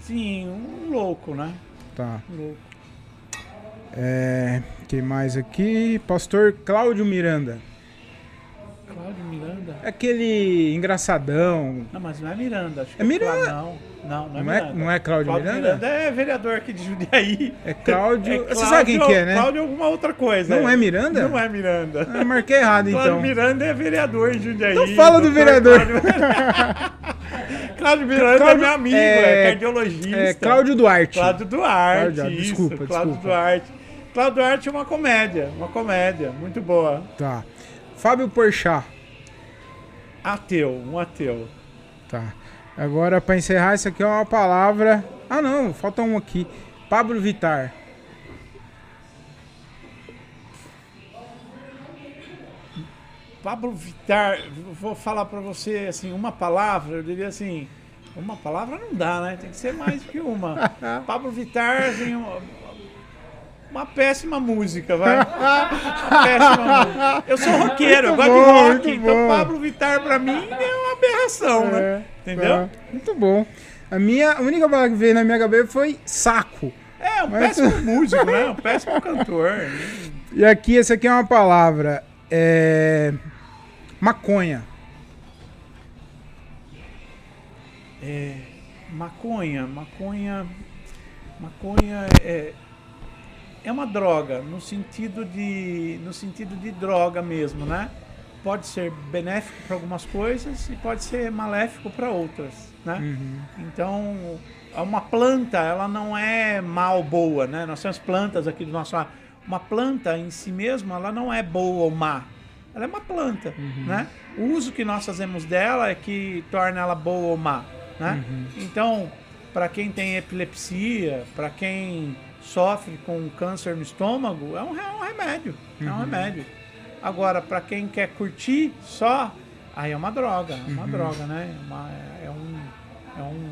S1: Sim, um louco, né?
S2: Tá.
S1: Um louco.
S2: É, quem mais aqui? Pastor Cláudio Miranda.
S1: Cláudio Miranda.
S2: É Aquele engraçadão.
S1: Não, mas não é Miranda. Acho que
S2: É Miranda.
S1: Clá- Não, não, não é
S2: Não é,
S1: Miranda.
S2: não é Cláudio,
S1: Cláudio
S2: Miranda?
S1: Miranda é vereador aqui de Jundiaí.
S2: É Cláudio.
S1: É
S2: Você sabe quem que é, né?
S1: Cláudio é alguma outra coisa.
S2: Não é Miranda?
S1: Não é Miranda.
S2: Eu marquei errado
S1: Cláudio
S2: então.
S1: Miranda é vereador em Jundiaí.
S2: Então fala do vereador.
S1: Cláudio, Cláudio Miranda
S2: Cláudio-
S1: é meu amigo,
S2: é-
S1: é, cardiologista.
S2: É Cláudio Duarte.
S1: Cláudio Duarte.
S2: Cláudio,
S1: isso,
S2: desculpa,
S1: Cláudio
S2: desculpa.
S1: Duarte. Cláudio Duarte é uma comédia, uma comédia, muito boa.
S2: Tá. Fábio Porchat.
S1: Ateu, um ateu.
S2: Tá. Agora, pra encerrar, isso aqui é uma palavra. Ah, não, falta um aqui. Pablo Vittar.
S1: Pablo Vittar, vou falar pra você assim, uma palavra, eu diria assim, uma palavra não dá, né? Tem que ser mais que uma. Pablo Vittar, assim, uma, péssima música, vai. Uma péssima música. Eu sou roqueiro, eu
S2: Muito
S1: gosto
S2: bom,
S1: de rock, então
S2: bom.
S1: Pablo Vittar pra mim é uma aberração, né?
S2: É,
S1: Entendeu?
S2: tá. Muito bom. A minha a única palavra que veio na minha cabeça foi saco.
S1: É, um
S2: Mas-
S1: péssimo músico, né? Um péssimo cantor.
S2: E aqui, essa aqui é uma palavra. É. Maconha.
S1: É, maconha, maconha, maconha é, é uma droga no sentido de no sentido de droga mesmo, né? Pode ser benéfico para algumas coisas e pode ser maléfico para outras, né?
S2: Uhum.
S1: Então, uma planta, ela não é mal boa, né? Nós temos plantas aqui do nosso lado. uma planta em si mesma, ela não é boa ou má. Ela é uma planta, né? O uso que nós fazemos dela é que torna ela boa ou má, né? Então, para quem tem epilepsia, para quem sofre com câncer no estômago, é um, é um remédio, é um remédio. Agora, para quem quer curtir só, aí é uma droga, é uma droga, né? É, uma- é um, é um,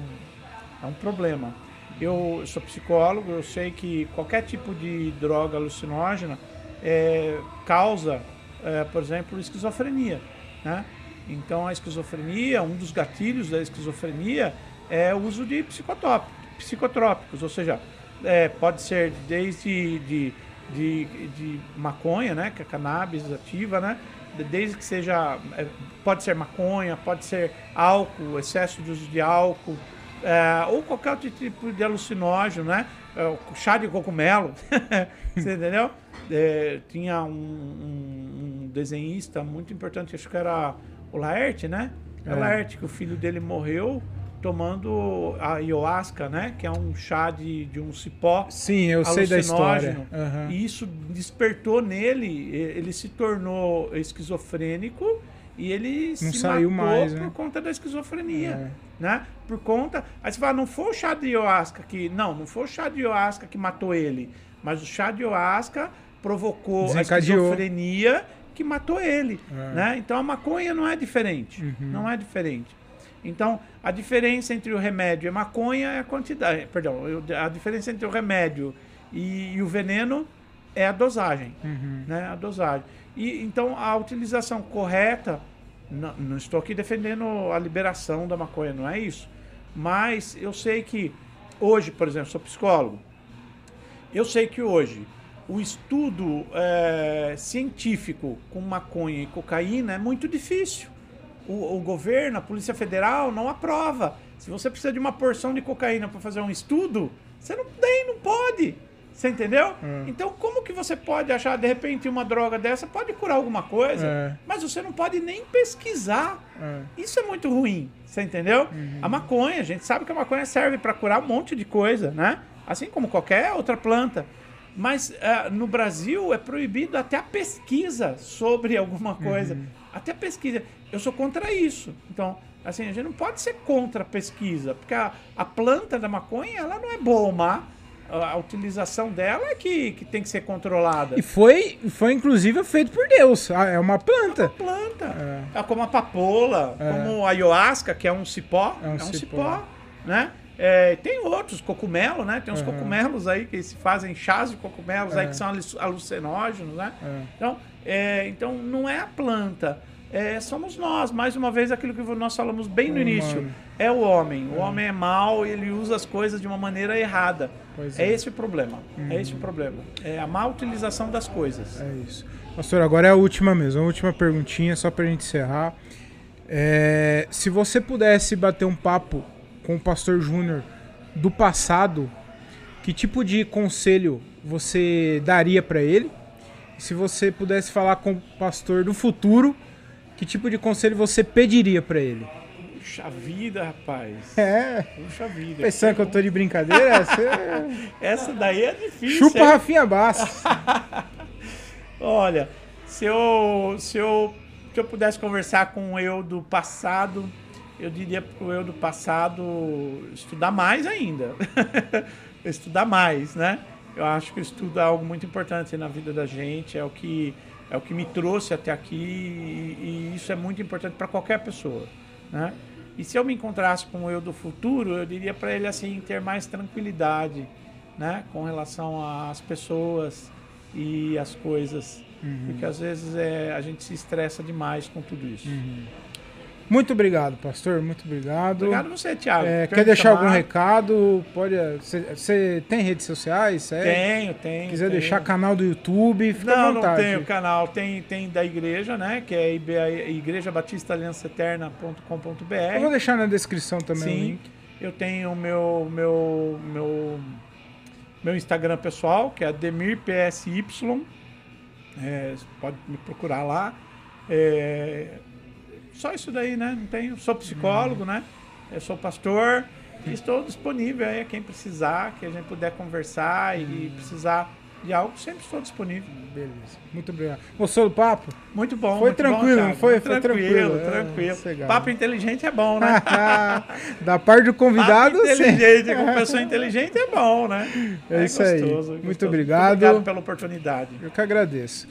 S1: é um problema. Eu sou psicólogo, eu sei que qualquer tipo de droga alucinógena é, causa, é, por exemplo, esquizofrenia, né? Então a esquizofrenia, um dos gatilhos da esquizofrenia é o uso de psicotrópicos, psicotrópicos ou seja, é, pode ser desde de, de, de maconha, né, que é cannabis ativa, né, de- desde que seja, é, pode ser maconha, pode ser álcool, excesso de uso de álcool, é, ou qualquer outro tipo de alucinógeno, né, é, chá de cogumelo, você entendeu? É, tinha um, um- um desenhista muito importante, acho que era o Laerte, né? É.
S2: É.
S1: O Laerte, que o filho dele morreu tomando a ayahuasca, né? Que é um chá de, de um cipó
S2: Sim, eu sei da história. Aham.
S1: E isso despertou nele, ele se tornou esquizofrênico e ele
S2: Não
S1: se
S2: saiu
S1: matou
S2: mais,
S1: por
S2: né?
S1: conta da esquizofrenia,
S2: É.
S1: né? Por conta, aí você fala, não foi o chá de ayahuasca que, não, não foi o chá de ayahuasca que matou ele, mas o chá de ayahuasca provocou a esquizofrenia que matou ele,
S2: É. Uhum.
S1: né? Então a maconha não é diferente, não é diferente. Então, a diferença entre o remédio e a maconha é a quantidade. Perdão, a diferença entre o remédio e, e o veneno é a dosagem.
S2: Uhum.
S1: Né? A dosagem. E, então, a utilização correta. Não, não estou aqui defendendo a liberação da maconha, não é isso. Mas eu sei que hoje, por exemplo, sou psicólogo. Eu sei que hoje o estudo eh, científico com maconha e cocaína é muito difícil. O, o governo, a Polícia Federal não aprova. Se você precisa de uma porção de cocaína para fazer um estudo, você não tem, não pode. Você entendeu? Então, como que você pode achar, de repente, uma droga dessa pode curar alguma coisa,
S2: É.
S1: mas você não pode nem pesquisar.
S2: É.
S1: Isso é muito ruim, você entendeu? A maconha, a gente sabe que a maconha serve para curar um monte de coisa, né? Assim como qualquer outra planta. Mas ah, no Brasil é proibido até a pesquisa sobre alguma coisa. Até a pesquisa. Eu sou contra isso. Então, assim, a gente não pode ser contra a pesquisa, porque a, a planta da maconha, ela não é boa ou má. A, utilização dela é que, que tem que ser controlada.
S2: E foi, foi inclusive feito por Deus. Ah, É uma planta.
S1: planta. É. como a papoula, como a ayahuasca, que é um cipó.
S2: É
S1: É
S2: um
S1: um,
S2: cipó.
S1: cipó. né? É, tem outros, cogumelo, né? Tem uns
S2: Aham.
S1: cogumelos aí que se fazem chás de cogumelos aí
S2: É.
S1: que são alu- alucinógenos, né?
S2: É.
S1: Então, é, então, não é a planta. É, somos nós, mais uma vez, aquilo que nós falamos bem no início. É o homem. O homem é mau e ele usa as coisas de uma maneira errada. É.
S2: é.
S1: esse o problema. É esse o problema. É a má utilização das coisas.
S2: É isso. Pastor, agora é a última mesmo, a última perguntinha, só pra gente encerrar. É, se você pudesse bater um papo com o pastor Júnior do passado, que tipo de conselho você daria pra ele? Se você pudesse falar com o pastor do futuro, que tipo de conselho você pediria pra ele?
S1: Puxa vida, rapaz.
S2: É,
S1: Puxa vida.
S2: pensando que eu tô de brincadeira, você
S1: Essa daí é difícil.
S2: chupa
S1: hein?
S2: Rafinha Bastos.
S1: Olha, se eu, se, eu, se eu pudesse conversar com o eu do passado, eu diria pro eu do passado estudar mais ainda. estudar mais, né? Eu acho que o estudo é algo muito importante na vida da gente, é o que, é o que me trouxe até aqui e, e isso é muito importante para qualquer pessoa, né? E se eu me encontrasse com o eu do futuro, eu diria para ele assim ter mais tranquilidade, né, com relação às pessoas e às coisas, porque às vezes é, a gente se estressa demais com tudo isso.
S2: Muito obrigado, pastor, muito obrigado.
S1: Obrigado você, Thiago.
S2: É, quer deixar algum
S1: chamar.
S2: recado? Pode. Você tem redes sociais? Cê-
S1: Tenho, tenho.
S2: Quiser
S1: tenho.
S2: deixar canal do YouTube, fica à
S1: Não, não
S2: vontade.
S1: tenho canal. Tem, tem da igreja, né? Que é IBA Igreja Batista Aliança Eterna.com.br.
S2: Eu vou deixar na descrição também o
S1: Sim.
S2: link.
S1: Eu tenho o meu, meu, meu, meu Instagram pessoal, que é AdemirPSY. É, pode me procurar lá. É, só isso daí, né? Não tenho. Sou psicólogo, né? Eu sou pastor. E estou disponível aí a quem precisar, que a gente puder conversar e precisar de algo, sempre estou disponível.
S2: Beleza. Muito obrigado. Gostou do papo?
S1: Muito bom.
S2: Foi
S1: muito
S2: tranquilo,
S1: bom,
S2: não foi? Foi
S1: tranquilo,
S2: tranquilo.
S1: tranquilo.
S2: É.
S1: Papo inteligente é bom, né?
S2: da parte do convidado,
S1: Papo inteligente, com pessoa inteligente é bom, né?
S2: É isso aí.
S1: gostoso,
S2: Muito
S1: gostoso.
S2: obrigado.
S1: obrigado pela oportunidade.
S2: Eu que agradeço.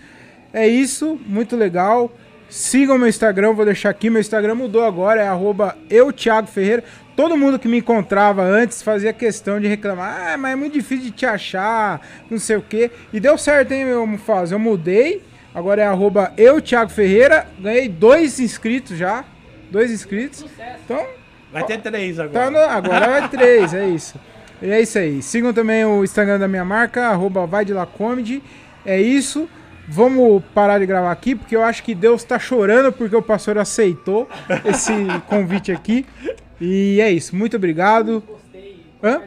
S2: É isso, muito legal. Sigam meu Instagram, vou deixar aqui. Meu Instagram mudou agora, é arroba eu, Thiago Ferreira. Todo mundo que me encontrava antes fazia questão de reclamar. Ah, mas é muito difícil de te achar, não sei o quê. E deu certo, hein, meu Mufaz? Eu mudei. Agora é arroba eu, Thiago Ferreira. Ganhei dois inscritos já. Dois inscritos. Então,
S1: Vai ter três
S2: Tá
S1: agora.
S2: no- agora vai três, é isso. E é isso aí. Sigam também o Instagram da minha marca, arroba vai de lá comedy. É isso. Vamos parar de gravar aqui, porque eu acho que Deus tá chorando porque o pastor aceitou esse convite aqui. E é isso. Muito obrigado. Hã?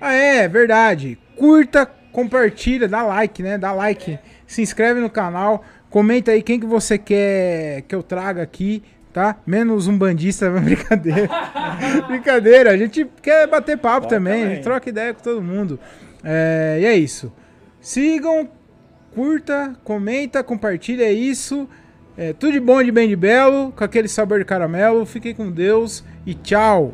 S2: Ah, é, verdade. Curta, compartilha, dá like, né? Dá like. Se inscreve no canal. Comenta aí quem que você quer que eu traga aqui, tá? Menos um bandista, brincadeira. brincadeira, a gente quer bater papo
S1: Bom
S2: também, a
S1: também.
S2: gente troca ideia com todo mundo. É, e é isso. Sigam, curta, comenta, compartilha, é isso. É, tudo de bom, de bem, de belo, com aquele sabor de caramelo. Fiquem com Deus e tchau.